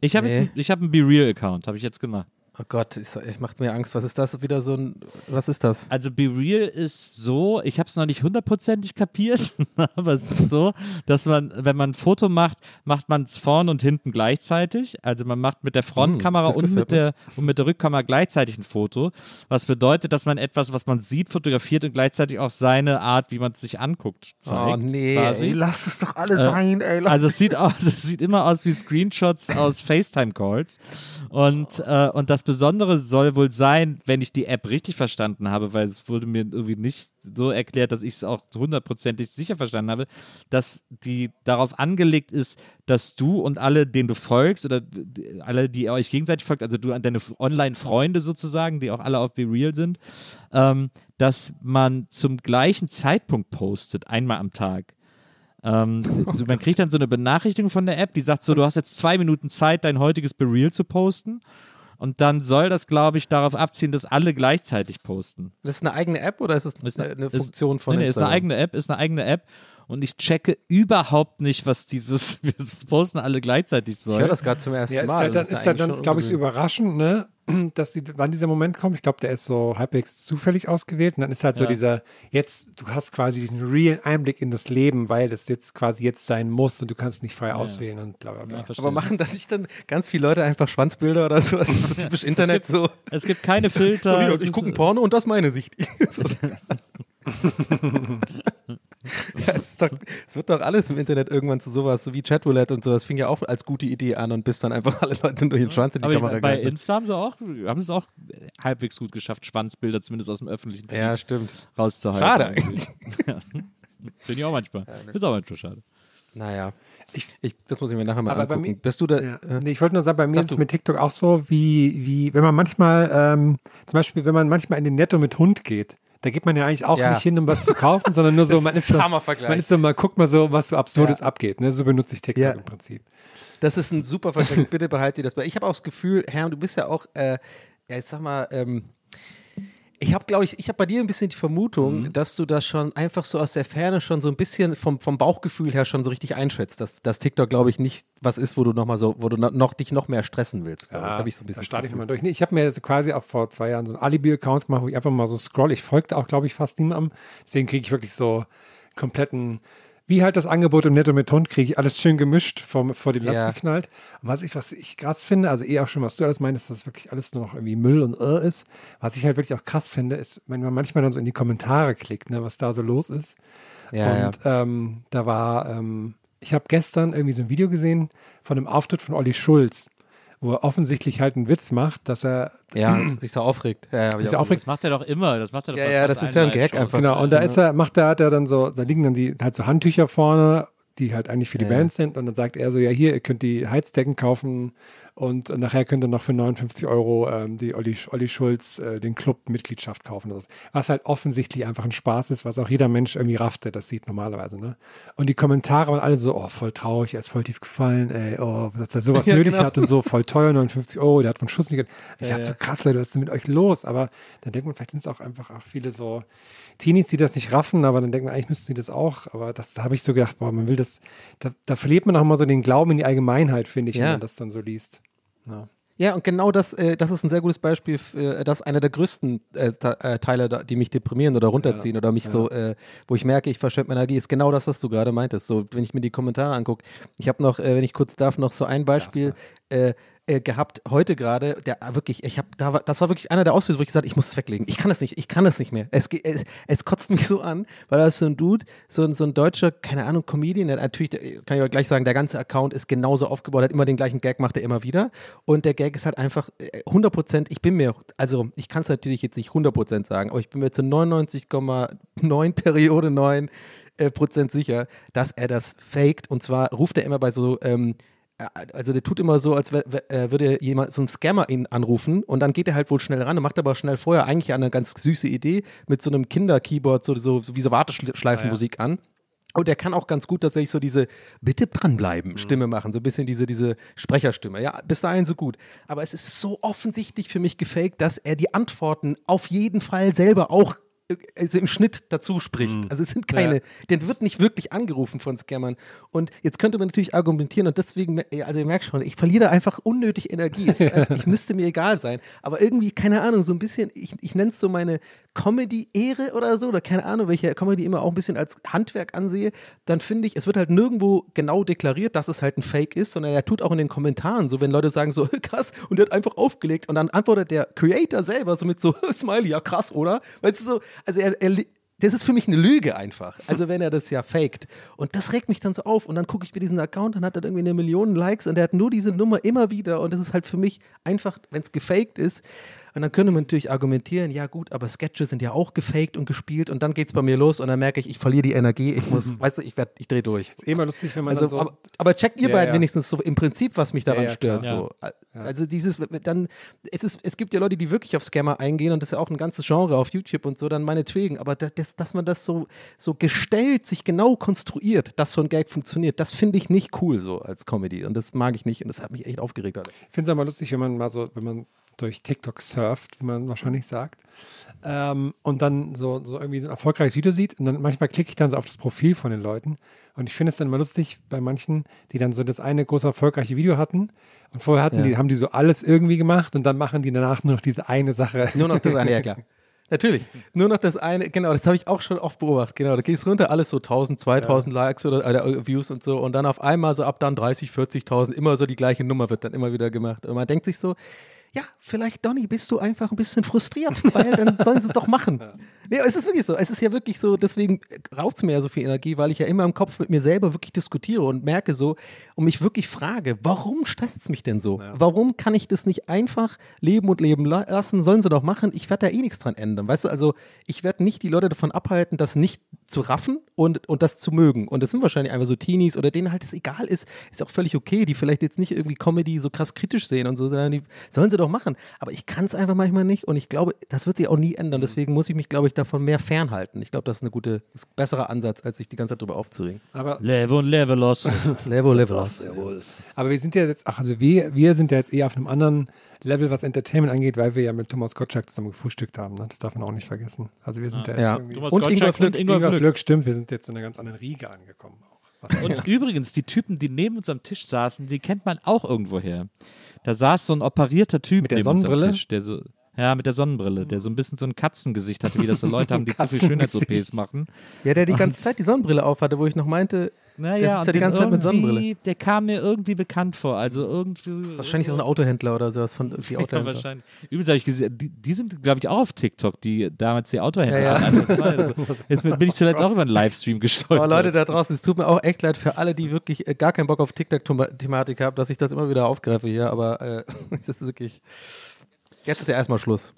Ich habe Nee. jetzt, ich habe einen Be Real Account, habe ich jetzt gemacht. Oh Gott, ich, ich macht mir Angst. Was ist das wieder so ein, was ist das? Also Be Real ist so, ich habe es noch nicht hundertprozentig kapiert, aber es ist so, dass man, wenn man ein Foto macht, macht man es vorn und hinten gleichzeitig. Also man macht mit der Frontkamera das und, mit der, und mit der Rückkamera gleichzeitig ein Foto. Was bedeutet, dass man etwas, was man sieht, fotografiert und gleichzeitig auch seine Art, wie man es sich anguckt, zeigt. oh nee, ey, lass es doch alle Äh, sein, ey. Also es sieht aus, es sieht immer aus wie Screenshots aus FaceTime-Calls. Und, äh, und das Besondere soll wohl sein, wenn ich die App richtig verstanden habe, weil es wurde mir irgendwie nicht so erklärt, dass ich es auch hundertprozentig sicher verstanden habe, dass die darauf angelegt ist, dass du und alle, denen du folgst oder alle, die euch gegenseitig folgt, also du an deine Online-Freunde sozusagen, die auch alle auf Be Real sind, ähm, dass man zum gleichen Zeitpunkt postet, einmal am Tag. Ähm, d- man kriegt dann so eine Benachrichtigung von der App, die sagt so, du hast jetzt zwei Minuten Zeit, dein heutiges Be Real zu posten. Und dann soll das, glaube ich, darauf abzielen, dass alle gleichzeitig posten. Das ist eine eigene App oder ist es Ist eine, eine ist- Funktion von nee, nee, ist eine eigene App, ist eine eigene App. Und ich checke überhaupt nicht, was dieses, wir posten alle gleichzeitig Ich soll. höre das gerade zum ersten Ja, ist Mal. halt, Das dann, ist halt dann, glaube ich, so überraschend, ne? dass die, wann dieser Moment kommt. Ich glaube, der ist so halbwegs zufällig ausgewählt. Und dann ist halt so Ja. dieser, jetzt, du hast quasi diesen realen Einblick in das Leben, weil das jetzt quasi jetzt sein muss und du kannst nicht frei auswählen und bla bla bla. Verstehe. Aber machen da nicht dann ganz viele Leute einfach Schwanzbilder oder so? Das ist so typisch Internet so. es gibt keine Filter. So, es ich gucke ein Porno und das ist meine Sicht. ja, es, ist doch, es wird doch alles im Internet irgendwann zu sowas, so wie Chatroulette und sowas, fing ja auch als gute Idee an und bis dann einfach alle Leute durch den Schwanz in die Aber Kamera bei gehalten. Insta haben sie auch, haben sie es auch halbwegs gut geschafft, Schwanzbilder zumindest aus dem öffentlichen Feed Ja, stimmt. rauszuhalten. Schade eigentlich. Ja. Finde ich auch manchmal. Ist auch manchmal schade. Naja. Ich, das muss ich mir nachher mal Aber bei angucken. mir- Bist du da? Ja. äh, Nee, ich wollte nur sagen, bei mir ist es mit TikTok auch so, wie, wie wenn man manchmal, ähm, zum Beispiel, wenn man manchmal in den Netto mit Hund geht, da geht man ja eigentlich auch Ja. nicht hin, um was zu kaufen, sondern nur so, Das man ist ist so, man ist so, mal guckt mal so, was so Absurdes Ja. abgeht. Ne? So benutze ich TikTok im Prinzip. Das ist ein super Vergleich. Bitte behalt dir das bei. Ich habe auch das Gefühl, Herr, du bist ja auch, äh, ja, ich sag mal, ähm, Ich habe, glaube ich, ich habe bei dir ein bisschen die Vermutung, Mhm. dass du das schon einfach so aus der Ferne schon so ein bisschen vom, vom Bauchgefühl her schon so richtig einschätzt, dass, dass TikTok, glaube ich, nicht was ist, wo du noch mal so, wo du no- noch, dich noch mehr stressen willst, glaube ich. Habe ich so ein bisschen. Da starte ich mal durch. Nee, ich habe mir so quasi auch vor zwei Jahren so einen Alibi-Account gemacht, wo ich einfach mal so scroll. Ich folgte auch, glaube ich, fast niemandem. Deswegen kriege ich wirklich so kompletten, wie halt das Angebot im Netto mit Hund, kriege ich alles schön gemischt vor, vor die Latz Ja. geknallt. Und was ich, was ich krass finde, also eh auch schon, was du alles meinst, dass das wirklich alles nur noch irgendwie Müll und Irr ist. Was ich halt wirklich auch krass finde, ist, wenn man manchmal dann so in die Kommentare klickt, ne, was da so los ist. Ja, und Ähm, da war, ähm, ich habe gestern irgendwie so ein Video gesehen von einem Auftritt von Olli Schulz, wo er offensichtlich halt einen Witz macht, dass er, ja, sich so aufregt. Ja, ja, hab ich Ist ja auch aufregend. Das macht er doch immer. Das macht er doch Ja, ja, das ist ja ein Gag einfach. genau, und da ist er, macht er, hat er dann so, da liegen dann die, halt so Handtücher vorne, die halt eigentlich für die Ja. Bands sind und dann sagt er so, ja hier, ihr könnt die Heizdecken kaufen und nachher könnt ihr noch für 59 Euro ähm, die Olli, Olli Schulz, äh, den Club-Mitgliedschaft kaufen. Was halt offensichtlich einfach ein Spaß ist, was auch jeder Mensch irgendwie rafft, der das sieht normalerweise. Ne? Und die Kommentare waren alle so, oh, voll traurig, er ist voll tief gefallen, ey, oh, dass er sowas Ja, nötig genau. hat und so, voll teuer, 59 Euro, der hat von Schuss nicht gehört. Ich Ja, dachte so, krass, Leute, was ist denn mit euch los? Aber dann denkt man, vielleicht sind es auch einfach auch viele so Teenies, die das nicht raffen, aber dann denkt man, eigentlich müssten sie das auch. Aber das da habe ich so gedacht, boah, man will das, da, da verliert man auch mal so den Glauben in die Allgemeinheit, finde ich, wenn Ja. man das dann so liest. Ja. Ja, und genau das, äh, das ist ein sehr gutes Beispiel, äh, das ist einer der größten äh, äh, Teile, die mich deprimieren oder runterziehen oder mich so, äh, wo ich merke, ich verschwende meine Energie, ist genau das, was du gerade meintest. So, wenn ich mir die Kommentare angucke. Ich habe noch, äh, wenn ich kurz darf, noch so ein Beispiel äh, gehabt heute gerade, der wirklich, ich habe, da das war wirklich einer der Auslöser, wo ich gesagt ich muss es weglegen. Ich kann das nicht, ich kann das nicht mehr. Es, es, es kotzt mich so an, weil da ist so ein Dude, so ein, so ein deutscher, keine Ahnung, Comedian, der natürlich, kann ich auch gleich sagen, der ganze Account ist genauso aufgebaut, hat immer den gleichen Gag, macht er immer wieder. Und der Gag ist halt einfach äh, 100 Prozent, ich bin mir, also ich kann es natürlich jetzt nicht 100 Prozent sagen, aber ich bin mir zu 99,9 Periode 9 äh, Prozent sicher, dass er das faked. Und zwar ruft er immer bei so, ähm, äh, also der tut immer so, als äh, würde jemand, so ein Scammer ihn anrufen und dann geht er halt wohl schnell ran und macht aber schnell vorher eigentlich eine ganz süße Idee mit so einem Kinder-Keyboard, so, so, so wie so Warteschleifenmusik an. Und er kann auch ganz gut tatsächlich so diese Bitte dranbleiben Stimme machen, so ein bisschen diese, diese Sprecherstimme. Ja, bis dahin so gut. Aber es ist so offensichtlich für mich gefaked, dass er die Antworten auf jeden Fall selber auch äh, also im Schnitt dazu spricht. Also es sind keine, Ja. der wird nicht wirklich angerufen von Scammern. Und jetzt könnte man natürlich argumentieren und deswegen, also ihr merkt schon, ich verliere da einfach unnötig Energie. Es ist einfach, ich müsste mir egal sein. Aber irgendwie, keine Ahnung, so ein bisschen, ich, ich nenne es so meine Comedy-Ehre oder so, oder keine Ahnung, welche Comedy immer auch ein bisschen als Handwerk ansehe, dann finde ich, es wird halt nirgendwo genau deklariert, dass es halt ein Fake ist, sondern er tut auch in den Kommentaren so, wenn Leute sagen so, krass, und der hat einfach aufgelegt und dann antwortet der Creator selber so mit so, Smiley, ja krass, oder? Weißt du so, also er, er das ist für mich eine Lüge einfach. Also wenn er das ja faked. Und das regt mich dann so auf. Und dann gucke ich mir diesen Account, dann hat er irgendwie eine Million Likes und der hat nur diese Nummer immer wieder. Und das ist halt für mich einfach, wenn es gefaked ist. Und dann könnte man natürlich argumentieren, ja gut, aber Sketche sind ja auch gefaked und gespielt. Und dann geht es bei mir los und dann merke ich, ich verliere die Energie. Ich muss, weißt du, ich, werd- ich drehe durch. Ist eh mal lustig, wenn man Also, dann so. aber, aber checkt ihr Ja, beiden ja. wenigstens so im Prinzip, was mich daran Ja, stört. So. Also dieses, dann, es, ist, es gibt ja Leute, die wirklich auf Scammer eingehen und das ist ja auch ein ganzes Genre auf YouTube und so, dann meinetwegen. Aber da- das, dass man das so, so gestellt, sich genau konstruiert, dass so ein Gag funktioniert, das finde ich nicht cool so als Comedy. Und das mag ich nicht und das hat mich echt aufgeregt. Alter. Ich finde es aber lustig, wenn man mal so, wenn man durch TikTok surft, wie man wahrscheinlich sagt, ähm, und dann so, so irgendwie so ein erfolgreiches Video sieht und dann manchmal klicke ich dann so auf das Profil von den Leuten und ich finde es dann immer lustig bei manchen, die dann so das eine große erfolgreiche Video hatten und vorher hatten Ja. die, haben die so alles irgendwie gemacht und dann machen die danach nur noch diese eine Sache. Nur noch das eine, ja klar. Natürlich. Nur noch das eine, genau, das habe ich auch schon oft beobachtet. Genau, da gehst runter, alles so 1000, 2000 Likes oder äh, Views und so. Und dann auf einmal so ab dann 30, 40.000, immer so die gleiche Nummer wird dann immer wieder gemacht. Und man denkt sich so, ja, vielleicht, Donny, bist du einfach ein bisschen frustriert, weil dann sollen sie es doch machen. Nee, es ist wirklich so. Es ist ja wirklich so, deswegen raubt es mir ja so viel Energie, weil ich ja immer im Kopf mit mir selber wirklich diskutiere und merke so und mich wirklich frage, warum stresst es mich denn so? Warum kann ich das nicht einfach leben und leben la lassen? Sollen sie doch machen. Ich werde da eh nichts dran ändern. Weißt du, also ich werde nicht die Leute davon abhalten, das nicht zu raffen und, und das zu mögen. Und das sind wahrscheinlich einfach so Teenies oder denen halt es egal ist, ist auch völlig okay, die vielleicht jetzt nicht irgendwie Comedy so krass kritisch sehen und so, sondern die sollen sie doch machen. Aber ich kann es einfach manchmal nicht und ich glaube, das wird sich auch nie ändern. Deswegen muss ich mich, glaube ich, davon mehr fernhalten. Ich glaube, das ist eine gute, ist ein besserer Ansatz, als sich die ganze Zeit darüber aufzuregen. Aber Leve und Levelos. Level, Level. Aber wir sind ja jetzt, ach, also wir, wir sind ja jetzt eher auf einem anderen Level, was Entertainment angeht, weil wir ja mit Thomas Gottschalk zusammen gefrühstückt haben. Ne? Das darf man auch nicht vergessen. Also wir sind ja, jetzt Ja. irgendwie. Thomas Und Ingwer Flück, Ingwer Ingwer Flück. Stimmt, wir sind jetzt in einer ganz anderen Riege angekommen. Auch. Was Und übrigens, die Typen, die neben uns am Tisch saßen, die kennt man auch irgendwoher. Da saß so ein operierter Typ Mit der Sonnenbrille? Tisch, der so, ja, mit der Sonnenbrille, der so ein bisschen so ein Katzengesicht hatte, wie das so Leute haben, die zu viel. Schönheits-OPs machen. Ja, der die ganze Zeit die Sonnenbrille auf hatte, wo ich noch meinte, Naja, sitzt ja die ganze Zeit mit Sonnenbrille. irgendwie- Der kam mir irgendwie bekannt vor. Also irgendwie. wahrscheinlich so ein Autohändler oder sowas von Ja, Autohändler. wahrscheinlich. Übrigens habe ich gesehen, die, die sind, glaube ich, auch auf TikTok, die damals die Autohändler Ja, ja. Also, also, Jetzt bin ich zuletzt auch über einen Livestream gestolpert. Aber Leute da draußen, es tut mir auch echt leid für alle, die wirklich äh, gar keinen Bock auf TikTok-Thematik haben, dass ich das immer wieder aufgreife hier, aber äh, das ist wirklich. Jetzt ist ja erstmal Schluss.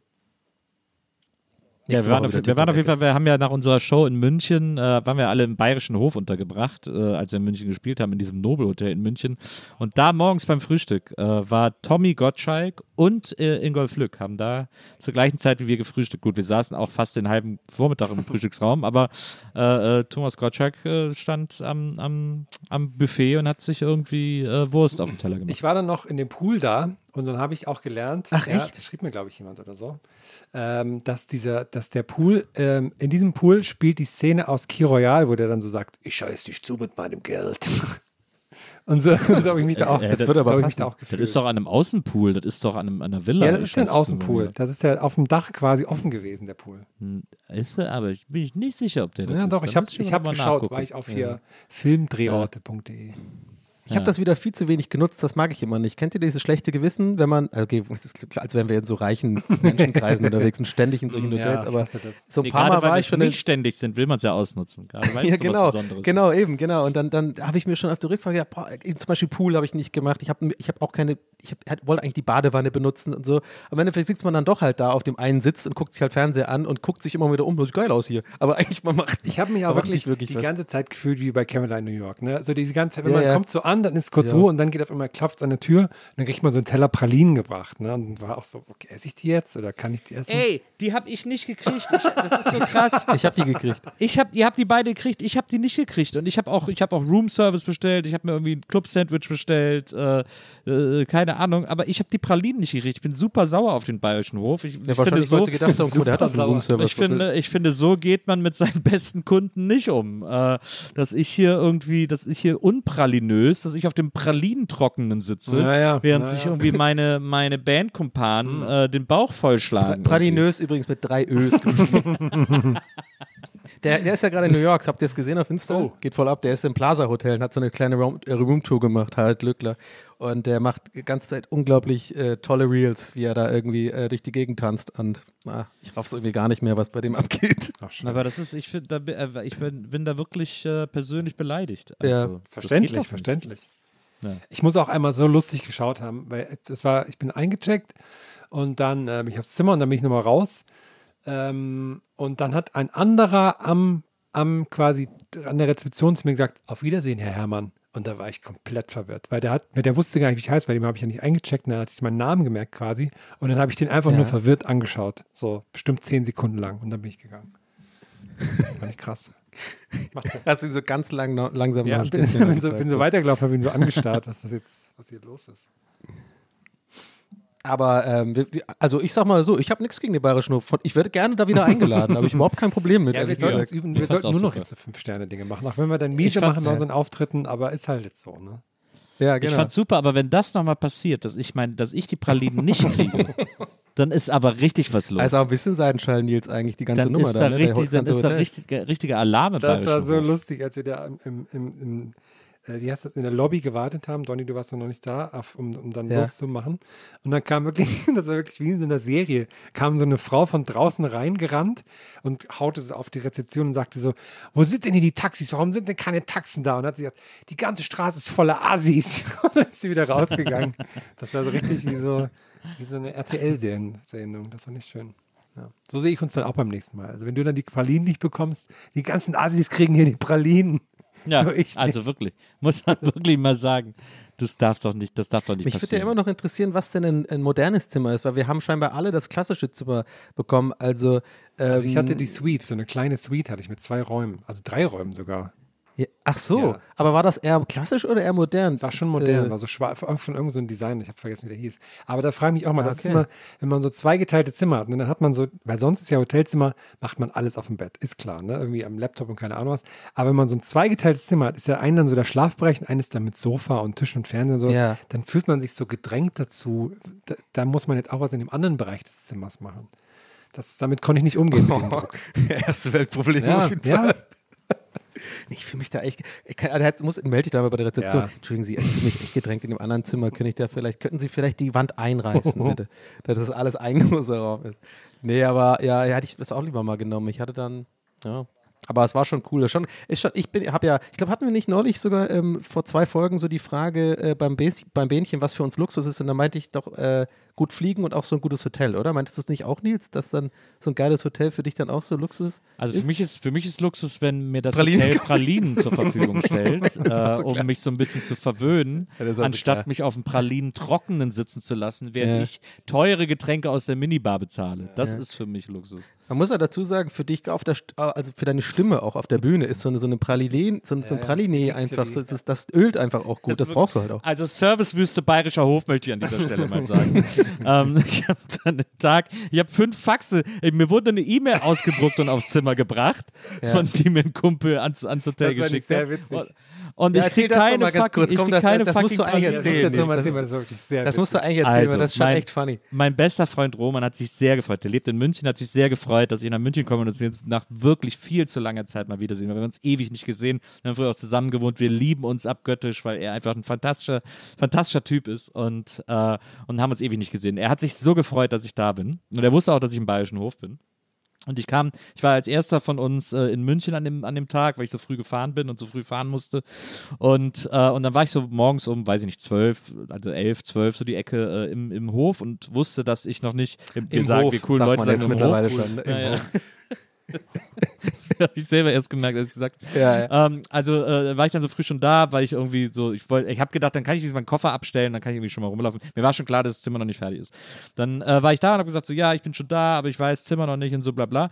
Ja, wir waren, auf, wir waren auf jeden. Fall, wir haben ja nach unserer Show in München, äh, waren wir alle im Bayerischen Hof untergebracht, äh, als wir in München gespielt haben, in diesem Nobelhotel in München. Und da morgens beim Frühstück äh, war Tommy Gottschalk und äh, Ingolf Lück, haben da zur gleichen Zeit wie wir gefrühstückt. Gut, wir saßen auch fast den halben Vormittag im Frühstücksraum, aber äh, äh, Thomas Gottschalk äh, stand am, am, am Buffet und hat sich irgendwie äh, Wurst auf den Teller gemacht. Ich war dann noch in dem Pool da und dann habe ich auch gelernt, Ach, ja, echt? das schrieb mir, glaube ich, jemand oder so, ähm, dass, dieser, dass der Pool, ähm, in diesem Pool spielt die Szene aus Key Royale, wo der dann so sagt, ich scheiß dich zu mit meinem Geld. und so, so habe ich mich da auch, das das wird wird aber so habe ich mich da auch das gefühlt. ist doch an einem Außenpool, das ist doch an, einem, an einer Villa. ja, das ist ja ein Außenpool. Das ist ja auf dem Dach quasi offen gewesen, der Pool. Ist er, aber ich bin ich nicht sicher, ob der das Ja, ist. doch, Da ich habe hab geschaut, nachgucken. war ich auf Ja. hier filmdrehorte.de. Ich habe das wieder viel zu wenig genutzt, das mag ich immer nicht. Kennt ihr dieses schlechte Gewissen, wenn man, okay, es ist klar, als wären wir in so reichen Menschenkreisen unterwegs und ständig in solchen Ja, Hotels, aber so ein Nee, paar Mal weil war ich schon in, nicht ständig sind, will man es ja ausnutzen. Gerade weil ja, es so genau, was Besonderes ist. genau, eben, genau. Und dann, dann habe ich mir schon auf der Rückfrage gedacht, boah, zum Beispiel Pool habe ich nicht gemacht. Ich habe ich hab auch keine, ich hab, wollte eigentlich die Badewanne benutzen und so. Am Endeffekt sitzt man dann doch halt da auf dem einen Sitz und guckt sich halt Fernseher an und guckt sich immer wieder um. Das sieht geil aus hier. Aber eigentlich, man macht. Ich habe mich auch wirklich, wirklich die was. ganze Zeit gefühlt wie bei Caroline New York. Ne? So diese ganze Zeit, wenn Ja, man ja. kommt so an, dann ist kurz Ja. Ruhe und dann geht auf einmal, klopft an der Tür und dann kriegt man so einen Teller Pralinen gebracht. Ne? Und war auch so, okay, esse ich die jetzt oder kann ich die essen? Ey, die habe ich nicht gekriegt. Ich, das ist so krass. Ich habe die gekriegt. Ich hab, ihr habt die beide gekriegt, ich habe die nicht gekriegt. Und ich habe auch, ich habe auch Room Service bestellt, ich habe mir irgendwie ein Club-Sandwich bestellt, äh, äh, keine Ahnung, aber ich habe die Pralinen nicht gekriegt. Ich bin super sauer auf den Bayerischen Hof. Ich, Ja, ich finde wahrscheinlich, so, gedacht mal, der hat einen sauer. Roomservice. ich finde, ich finde, so geht man mit seinen besten Kunden nicht um. Äh, dass ich hier irgendwie, dass ich hier unpralinös, dass ich auf dem Pralinentrockenen sitze, Ja, ja, während ja, sich ja. irgendwie meine, meine Bandkumpanen äh, den Bauch vollschlagen. Pralinös übrigens mit drei Ös. der, der ist ja gerade in New York. Habt ihr es gesehen auf Insta? Oh. Geht voll ab. Der ist im Plaza Hotel und hat so eine kleine Room, äh, Roomtour gemacht, Harald Lückler. Und der macht die ganze Zeit unglaublich äh, tolle Reels, wie er da irgendwie äh, durch die Gegend tanzt. Und ah, ich raff's irgendwie gar nicht mehr, was bei dem abgeht. Ach, schön. Aber das ist, ich, find, da, bin- äh, ich bin, bin da wirklich äh, persönlich beleidigt. Ja. Also, geht Verständlich, verständlich. Ja. Ich muss auch einmal so lustig geschaut haben, weil das war, ich bin eingecheckt und dann äh, bin ich aufs Zimmer und dann bin ich nochmal raus. Ähm, und dann hat ein anderer am, am quasi an der Rezeption zu mir gesagt, auf Wiedersehen, Herr Herrmann. Und da war ich komplett verwirrt, weil der hat, der wusste gar nicht, wie ich heiße, bei dem habe ich ja nicht eingecheckt, und dann hat sich meinen Namen gemerkt quasi. Und dann habe ich den einfach Ja. nur verwirrt angeschaut. So bestimmt zehn Sekunden lang. Und dann bin ich gegangen. Fand ich krass. Hast du so ganz lang, langsam ja, bin, bin, so, bin so weitergelaufen, habe ihn so angestarrt, was das jetzt, was hier los ist. Aber ähm, wir, also ich sag mal so, ich habe nichts gegen den Bayerischen Hof. Ich werde gerne da wieder eingeladen, aber ich habe überhaupt kein Problem mit. Ja, wir sollten, üben, wir Ich sollten nur noch jetzt so Fünf-Sterne-Dinge machen, auch wenn wir dann miese Ich machen bei unseren Auftritten, aber ist halt jetzt so, ne? ja, Ich genau. fand's super, aber wenn das nochmal passiert, dass ich meine, dass ich die Pralinen nicht kriege, dann ist aber richtig was los. Also auch ein bisschen Seidenschall, Nils, eigentlich die ganze dann Nummer ist da. da ne? Der richtig, dann ist da Hotel. richtig, richtiger Alarm im Das war so Hof. lustig, als wir da im, im, im, im äh, wie heißt das, in der Lobby gewartet haben. Donny, du warst noch nicht da, auf, um, um dann Ja. loszumachen. Und dann kam wirklich, das war wirklich wie in so einer Serie, kam so eine Frau von draußen reingerannt und haute auf die Rezeption und sagte so, wo sind denn hier die Taxis? Warum sind denn keine Taxen da? Und hat sie gesagt, die ganze Straße ist voller Assis. Und dann ist sie wieder rausgegangen. Das war so richtig wie so, wie so eine RTL-Sendung. Das war nicht schön. Ja. So sehe ich uns dann auch beim nächsten Mal. Also wenn du dann die Pralinen nicht bekommst, die ganzen Assis kriegen hier die Pralinen. Ja, also nicht. wirklich, muss man wirklich mal sagen. Das darf doch nicht, das darf doch nicht Mich würde ja passieren. immer noch interessieren, was denn ein, ein modernes Zimmer ist, weil wir haben scheinbar alle das klassische Zimmer bekommen. Also, ähm, Also ich hatte die Suite, so eine kleine Suite hatte ich mit zwei Räumen, also drei Räumen sogar. Ach so, Ja. aber war das eher klassisch oder eher modern? War schon modern, Äh, war so schwarz, von irgendeinem so Design, ich habe vergessen, wie der hieß. Aber da frage ich mich auch mal, Ah, okay. immer, wenn man so zweigeteilte Zimmer hat, ne, dann hat man so, weil sonst ist ja Hotelzimmer, macht man alles auf dem Bett, ist klar, ne? irgendwie am Laptop und keine Ahnung was. Aber wenn man so ein zweigeteiltes Zimmer hat, ist ja ein dann so der Schlafbereich und eines dann mit Sofa und Tisch und Fernseher und so, Ja. dann fühlt man sich so gedrängt dazu, da, da muss man jetzt auch was in dem anderen Bereich des Zimmers machen. Das, damit konnte ich nicht umgehen mit dem Druck. Erste Weltproblem Ja, auf jeden ja. Ich fühle mich da echt. Ich kann, also muss, melde dich da mal bei der Rezeption. Ja. Entschuldigen Sie, ich fühle mich echt gedrängt in dem anderen Zimmer. Könnte ich da vielleicht, könnten Sie vielleicht die Wand einreißen, bitte? Dass das alles ein großer Raum ist. Nee, aber ja, ja, hätte ich das auch lieber mal genommen. Ich hatte dann, ja. Aber es war schon cool. Schon, ist schon, ich bin, habe ja, ich glaube, hatten wir nicht neulich sogar ähm, vor zwei Folgen so die Frage äh, beim, Bäs beim Bähnchen, was für uns Luxus ist. Und da meinte ich doch, äh, gut fliegen und auch so ein gutes Hotel, oder? Meintest du es nicht auch, Nils, dass dann so ein geiles Hotel für dich dann auch so Luxus ist? Also für mich ist für mich ist Luxus, wenn mir das Pralinen Hotel. Pralinen zur Verfügung stellt, ist äh, so um mich so ein bisschen zu verwöhnen, Ja, das ist anstatt klar. mich auf dem Pralinen trockenen sitzen zu lassen, während Ja. ich teure Getränke aus der Minibar bezahle. Das ist für mich Luxus. Man muss ja dazu sagen, für dich auf der, St- also für deine Stimme auch auf der Bühne ist so eine, so eine Praline, so, ein- so ein Praline einfach, so, das, das ölt einfach auch gut, das brauchst du halt auch. Also Servicewüste Bayerischer Hof möchte ich an dieser Stelle mal sagen. ähm, ich habe dann einen Tag, ich habe fünf Faxe, mir wurde eine E-Mail ausgedruckt und aufs Zimmer gebracht, von die mir ein Kumpel ans, ans Hotel Das geschickt hat. Und, Ja, ich erzähl krieg das doch keine mal ganz fucking- kurz. Komm, das- keine das musst du eigentlich. Das erzählen. Das ist- das war wirklich sehr Das musst du eigentlich erzählen, weil das ist schon mein- echt funny. Mein bester Freund Roman hat sich sehr gefreut. Der lebt in München, hat sich sehr gefreut, dass ich nach München komme und dass wir uns nach wirklich viel zu langer Zeit mal wiedersehen. Wir haben uns ewig nicht gesehen. Wir haben früher auch zusammen gewohnt. Wir lieben uns abgöttisch, weil er einfach ein fantastischer, fantastischer Typ ist und, äh, und haben uns ewig nicht gesehen. Er hat sich so gefreut, dass ich da bin. Und er wusste auch, dass ich im Bayerischen Hof bin. Und ich kam, ich war als erster von uns äh, in München an dem, an dem Tag, weil ich so früh gefahren bin und so früh fahren musste. Und, äh, und dann war ich so morgens um, weiß ich nicht, zwölf, also elf, zwölf, so die Ecke äh, im, im Hof und wusste, dass ich noch nicht, wir Im sagen, Hof, wie cool Leute man jetzt im mittlerweile Hof. schon? Im Ja, ja. Hof. Das habe ich selber erst gemerkt, als ich gesagt Ja, ja. ähm, also äh, war ich dann so früh schon da, weil ich irgendwie so, ich wollte, ich habe gedacht, dann kann ich jetzt meinen Koffer abstellen, dann kann ich irgendwie schon mal rumlaufen. Mir war schon klar, dass das Zimmer noch nicht fertig ist. Dann äh, war ich da und habe gesagt, so ja, ich bin schon da, aber ich weiß Zimmer noch nicht und so bla bla.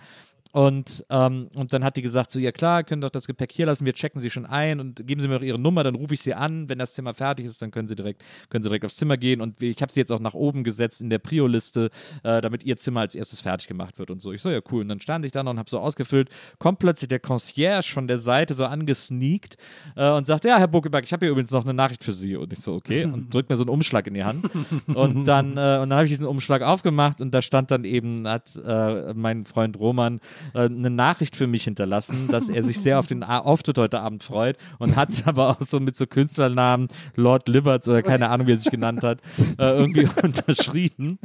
Und, ähm, und dann hat die gesagt, so ja klar, können doch das Gepäck hier lassen, wir checken sie schon ein und geben sie mir doch ihre Nummer, dann rufe ich sie an, wenn das Zimmer fertig ist, dann können sie direkt, können sie direkt aufs Zimmer gehen und ich habe sie jetzt auch nach oben gesetzt in der Prio-Liste, äh, damit ihr Zimmer als erstes fertig gemacht wird und so. Ich so, ja cool. Und dann stand ich da noch und habe so ausgefüllt, kommt plötzlich der Concierge von der Seite so angesneakt äh, und sagt, ja, Herr Buckeberg, ich habe hier übrigens noch eine Nachricht für Sie. Und ich so, okay, und drückt mir so einen Umschlag in die Hand. Und dann, äh, und dann habe ich diesen Umschlag aufgemacht und da stand dann eben, hat äh, mein Freund Roman äh, eine Nachricht für mich hinterlassen, dass er sich sehr auf den Auftritt heute Abend freut und hat es aber auch so mit so Künstlernamen Lord Liberts oder keine Ahnung, wie er sich genannt hat, äh, irgendwie unterschrieben.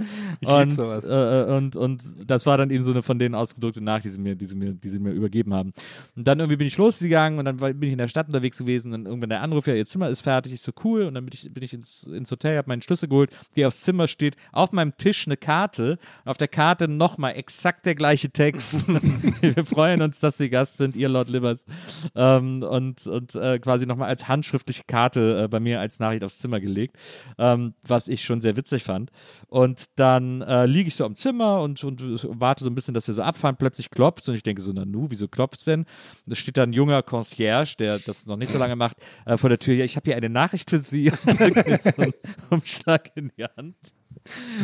Und, sowas. äh, und, und das war dann eben so eine von denen ausgedruckte Nachricht, die sie mir, die sie mir, die sie mir übergeben haben. Und dann irgendwie bin ich losgegangen und dann war, bin ich in der Stadt unterwegs gewesen und irgendwann der Anruf, ja, ihr Zimmer ist fertig, ich so cool und dann bin ich, bin ich ins, ins Hotel, habe meinen Schlüssel geholt, gehe aufs Zimmer, steht auf meinem Tisch eine Karte, auf der Karte nochmal exakt der gleiche Text. Wir freuen uns, dass Sie Gast sind, ihr Lord Livers. Ähm, und und äh, quasi nochmal als handschriftliche Karte äh, bei mir als Nachricht aufs Zimmer gelegt, ähm, was ich schon sehr witzig fand. Und dann äh, liege ich so am Zimmer und, und warte so ein bisschen, dass wir so abfahren. Plötzlich klopft und ich denke so, na nu, wieso klopft's denn? Da steht da ein junger Concierge, der das noch nicht so lange macht, äh, vor der Tür. Ja, ich habe hier eine Nachricht für Sie und drückt mir so einen Umschlag in die Hand.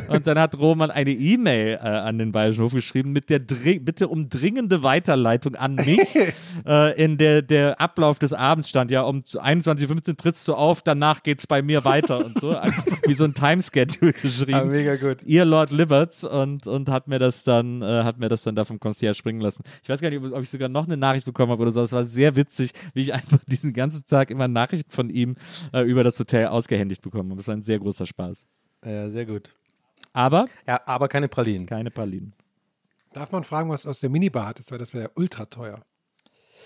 Und dann hat Roman eine E-Mail äh, an den Bayerischen Hof geschrieben mit der Dri Bitte um dringende Weiterleitung an mich, äh, in der der Ablauf des Abends stand. Ja, um 21.15 Uhr trittst du auf, danach geht's bei mir weiter und so. Also, wie so ein Timeschedule geschrieben. Ah, mega gut. Ihr Lord Liberts und, und hat mir das dann, äh, hat mir das dann da vom Concierge springen lassen. Ich weiß gar nicht, ob, ich sogar noch eine Nachricht bekommen habe oder so. Es war sehr witzig, wie ich einfach diesen ganzen Tag immer Nachrichten von ihm äh, über das Hotel ausgehändigt bekommen habe. Das war ein sehr großer Spaß. Ja, sehr gut. Aber Ja, aber keine Pralinen. keine Pralinen. Darf man fragen, was aus der Minibar weil das wäre ja ultra teuer.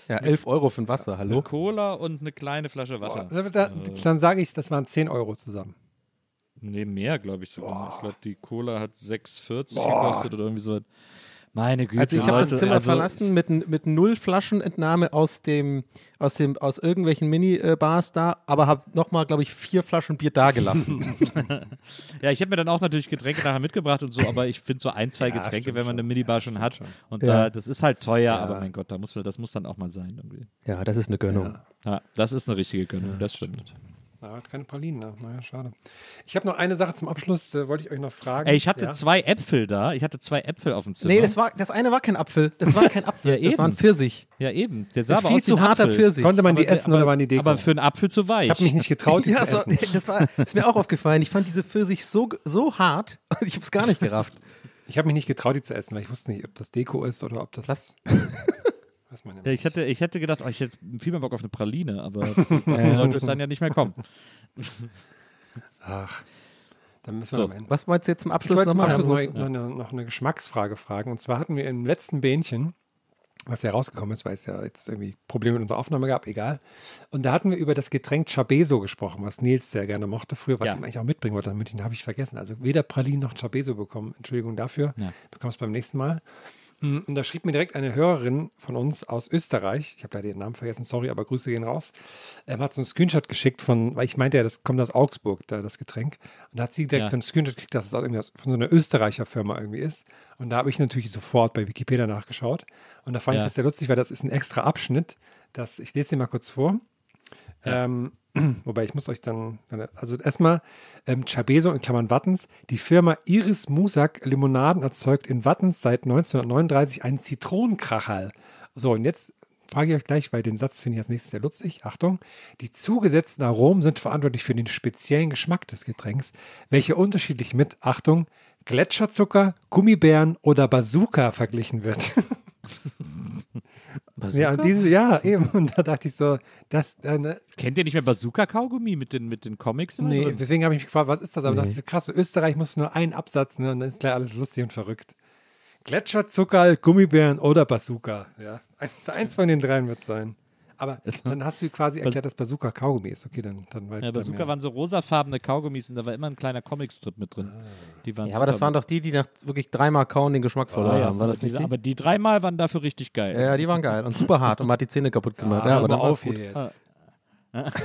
Ja, 11 Euro für ein Wasser, hallo? Cola und eine kleine Flasche Wasser. Da, da, dann sage ich, das waren 10 Euro zusammen. Nee, mehr, glaube ich sogar. Ich glaube, die Cola hat 6,40 gekostet oder irgendwie so. Meine Güte. Also ich habe das Zimmer also- verlassen mit, mit null Flaschenentnahme aus dem, aus dem, aus irgendwelchen Mini-Bars da, aber habe nochmal, glaube ich, vier Flaschen Bier da gelassen. Ja, ich habe mir dann auch natürlich Getränke nachher mitgebracht und so, aber ich finde so ein, zwei Ja, Getränke, stimmt wenn man eine. Minibar Ja, schon stimmt hat. schon. Und Ja. da, das ist halt teuer, Ja. aber mein Gott, da muss, das muss dann auch mal sein. Irgendwie. ja, das ist eine Gönnung. Ja, das ist eine richtige Gönnung, das stimmt. Na, hat keine Pralinen, ne? naja, schade. Ich habe noch eine Sache zum Abschluss, äh, wollte ich euch noch fragen. Ey, ich hatte ja? zwei Äpfel da. Ich hatte zwei Äpfel auf dem Zimmer. Nee, das, war, das eine war kein Apfel. Das war kein Apfel. Ja, das war ein eben. Pfirsich. Ja, eben. Der sah aber Viel zu harter Apfel. Pfirsich. Konnte man die Aber der- essen oder waren die Deko? Aber für einen Apfel zu weich. ich habe mich nicht getraut, die Ja, zu so, essen. das war, ist mir auch aufgefallen. Ich fand diese Pfirsich so, so hart. Ich habe es gar nicht gerafft. Ich habe mich nicht getraut, die zu essen, weil ich wusste nicht, ob das Deko ist oder ob das. Was? Weiß man ja ich, hätte, ich hätte gedacht, oh, ich hätte viel mehr Bock auf eine Praline, aber die sollte es dann ja nicht mehr kommen. Ach, dann müssen wir So, am Ende. Was wolltest du jetzt zum Ich Abschluss wollte nochmal? Abschluss noch, noch, eine, noch eine Geschmacksfrage fragen. Und zwar hatten wir im letzten Bähnchen, was ja rausgekommen ist, weil es ja jetzt irgendwie Probleme mit unserer Aufnahme gab, egal. Und da hatten wir über das Getränk Chabeso gesprochen, was Nils sehr gerne mochte früher, was Ja. ich ihm eigentlich auch mitbringen wollte. Damit habe ich vergessen. Also weder Pralin noch Chabeso bekommen. Entschuldigung dafür. Ja. Bekommst beim nächsten Mal. Mm, Und da schrieb mir direkt eine Hörerin von uns aus Österreich, ich habe leider den Namen vergessen, sorry, aber Grüße gehen raus, ähm, hat so einen Screenshot geschickt von, weil ich meinte ja, das kommt aus Augsburg, da, das Getränk. Und da hat sie direkt Ja. so einen Screenshot gekriegt, dass es auch irgendwie aus, von so einer Österreicher Firma irgendwie ist. Und da habe ich natürlich sofort bei Wikipedia nachgeschaut. Und da fand ich Ja. das sehr lustig, weil das ist ein extra Abschnitt. Das, ich lese den mal kurz vor. Ähm, wobei ich muss euch dann, also erstmal ähm, Chabeso in Klammern Wattens. Die Firma Iris Musak Limonaden erzeugt in Wattens seit 1939 einen Zitronenkracherl. So, und jetzt frage ich euch gleich, weil den Satz finde ich als nächstes sehr lustig. Achtung. Die zugesetzten Aromen sind verantwortlich für den speziellen Geschmack des Getränks, welcher unterschiedlich mit, Achtung, Gletscherzucker, Gummibären oder Bazooka verglichen wird. Ja, und diese, ja, eben. Und da dachte ich so, das, äh, ne, Kennt ihr nicht mehr Bazooka-Kaugummi mit den, mit den Comics? nee, drin? deswegen habe ich mich gefragt, was ist das? Aber das ist krass. Österreich muss nur einen Absatz, ne, und dann ist gleich alles lustig und verrückt. Gletscherzuckerl, Gummibären oder Bazooka. Ja, eins, eins von den dreien wird sein. Aber dann hast du quasi erklärt, dass Bazooka Kaugummi ist. Okay, dann, dann weiß Ja, ich da Bazooka mehr. waren so rosafarbene Kaugummis und da war immer ein kleiner Comicstrip mit drin. Die waren Ja, aber das waren doch die, die nach wirklich dreimal kauen den Geschmack verloren Ah, ja, haben. War das nicht die? aber die dreimal waren dafür richtig geil. Ja, ja, die waren geil und super hart und man hat die Zähne kaputt gemacht. Ah, ja, aber dann auf gut. hier jetzt.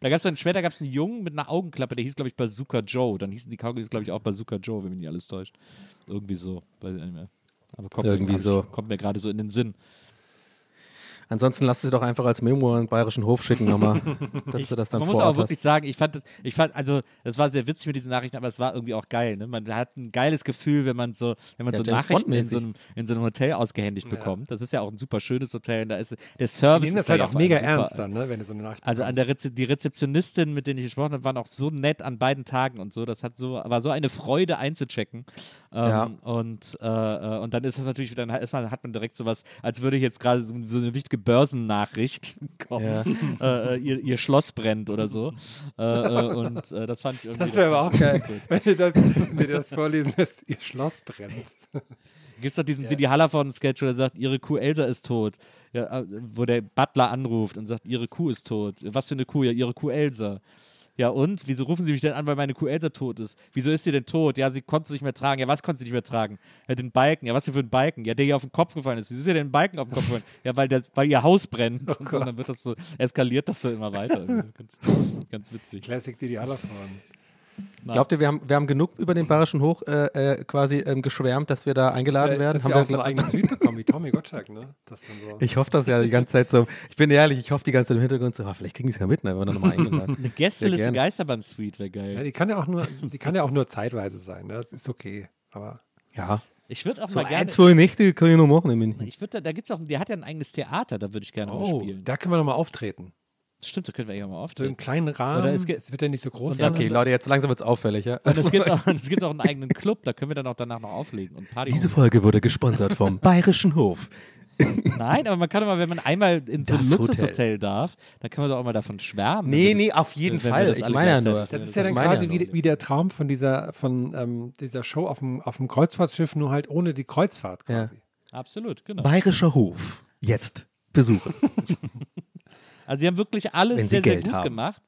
Da gab es dann später gab's einen Jungen mit einer Augenklappe, der hieß, glaube ich, Bazooka Joe. Dann hießen die Kaugummis, glaube ich, auch Bazooka Joe, wenn mich nicht alles täuscht. Irgendwie so. Weiß ich nicht mehr. Aber kommt Irgendwie mir so. Kommt mir gerade so in den Sinn. Ansonsten lasst es doch einfach als Memo an den Bayerischen Hof schicken nochmal, dass du das dann Man vor muss auch wirklich hast. sagen, ich fand das, ich fand, also, das war sehr witzig mit diesen Nachrichten, aber es war irgendwie auch geil. Ne? Man hat ein geiles Gefühl, wenn man so, wenn man Ja, so Nachrichten in so, einem, in so einem Hotel ausgehändigt bekommt. Das ist ja auch ein super schönes Hotel. Und da ist der Die Service. nehmen das halt ja auch mega super. ernst dann, ne, wenn du so eine Nachricht Also an der Reze die Rezeptionistin, mit denen ich gesprochen habe, waren auch so nett an beiden Tagen und so. Das hat so, war so eine Freude einzuchecken. Ähm, Ja. und, äh, äh, und dann ist es natürlich, dann hat man, hat man direkt sowas, als würde jetzt gerade so, so eine wichtige Börsennachricht kommen. Ja. Äh, äh, ihr, ihr Schloss brennt oder so. Äh, äh, und das fand ich irgendwie. Das wäre aber auch geil, wenn du das, wenn das vorlesen lässt, ihr Schloss brennt. Gibt es doch diesen Didi Hallervorden-Sketch, wo er sagt, ihre Kuh Elsa ist tot. Ja, wo der Butler anruft und sagt, ihre Kuh ist tot. Was für eine Kuh? Ja, ihre Kuh Elsa. Ja, und? Wieso rufen Sie mich denn an, weil meine Kuh Elsa tot ist? Wieso ist sie denn tot? Ja, sie konnte sie nicht mehr tragen. Ja, was konnte sie nicht mehr tragen? Ja, den Balken. Ja, was denn für ein Balken? Ja, der ihr auf den Kopf gefallen ist. Wieso ist ihr denn ein Balken auf den Kopf gefallen? Ja, weil, der, weil ihr Haus brennt. und so, dann wird das so, eskaliert das so immer weiter. ganz, ganz witzig. Classic Didi Hallervorden. Glaubt ihr, wir haben, wir haben genug über den Bayerischen Hoch äh, äh, quasi ähm, geschwärmt, dass wir da eingeladen Äh, werden? dass Haben wir wir auch so eine gla- eigene Suite bekommen, wie Tommy Gottschalk, ne? So. ich hoffe das ja die ganze Zeit so. Ich bin ehrlich, ich hoffe die ganze Zeit im Hintergrund so, ah, vielleicht kriegen die es ja mit, ne, wenn wir nochmal eingeladen. Eine Gästeliste. Geisterbahn-Suite wäre geil. Ja, die kann ja auch nur, die kann ja auch nur zeitweise sein, ne? Das ist okay. Aber ja. Ich würde auch So mal gerne. ein, zwei Nächte kann ich noch machen in München. Ich würde, da, da gibt's auch, der hat ja ein eigenes Theater, da würde ich gerne mal oh, spielen. da können wir nochmal auftreten. Stimmt, da können wir ja mal So im auftreten. kleinen Rahmen. Oder es gibt- es wird ja nicht so groß dann- sein. Okay, Leute, jetzt langsam wird es auffällig, ja? Und es gibt, auch, es gibt auch einen eigenen Club, da können wir dann auch danach noch auflegen und Party Diese. Folge wurde gesponsert vom Bayerischen Hof. Nein, aber man kann doch mal, wenn man einmal in so ein Das Luxushotel darf, dann kann man doch auch mal davon schwärmen. Nee, nee, das- auf jeden wenn wir Fall. das Ich meine ja nur. Das ist ja dann quasi ja wie, wie der Traum von dieser, von ähm, dieser Show auf dem, auf dem Kreuzfahrtschiff, nur halt ohne die Kreuzfahrt Ja. quasi. Absolut, genau. Bayerischer Hof. Jetzt besuchen. Also sie haben wirklich alles Wenn sehr, sehr Geld gut haben. gemacht.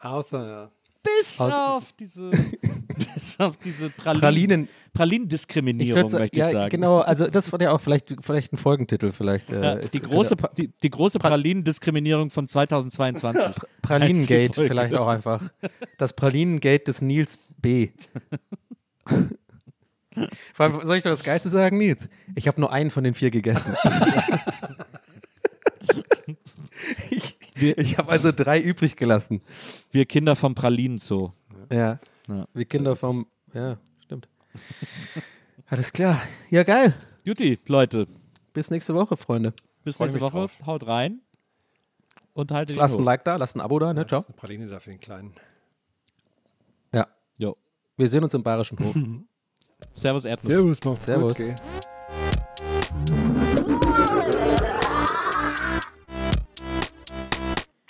Außer, ja. Bis Aus- auf diese, bis auf diese Pralinen, Pralinen. Pralinendiskriminierung, sa- möchte ja, ich sagen. genau, also das war ja auch vielleicht, vielleicht ein Folgentitel, vielleicht. Äh, Ja, ist- die, große, könnte- die, die große Pralinendiskriminierung von 2022. Pralinengate die vielleicht auch einfach. Das Pralinengate des Nils B. Vor allem, Soll ich doch das Geilste sagen, Nils? Ich habe nur einen von den vier gegessen. ich ich habe also drei übrig gelassen. Wir Kinder vom Pralinenzoo. Ja. Ja. Wir Kinder vom. Ja, stimmt. Alles klar. Ja, geil. Juti, Leute, Bis nächste Woche, Freunde. bis nächste Woche. drauf. Haut rein. Und haltet die Lasst ein. Like da, lasst ein Abo da, ne? Ciao. Das ist eine Praline da für den Kleinen. Ja. Jo. Wir sehen uns im Bayerischen Hof. Servus Erdnuss. Servus, macht's Servus. gut. gell.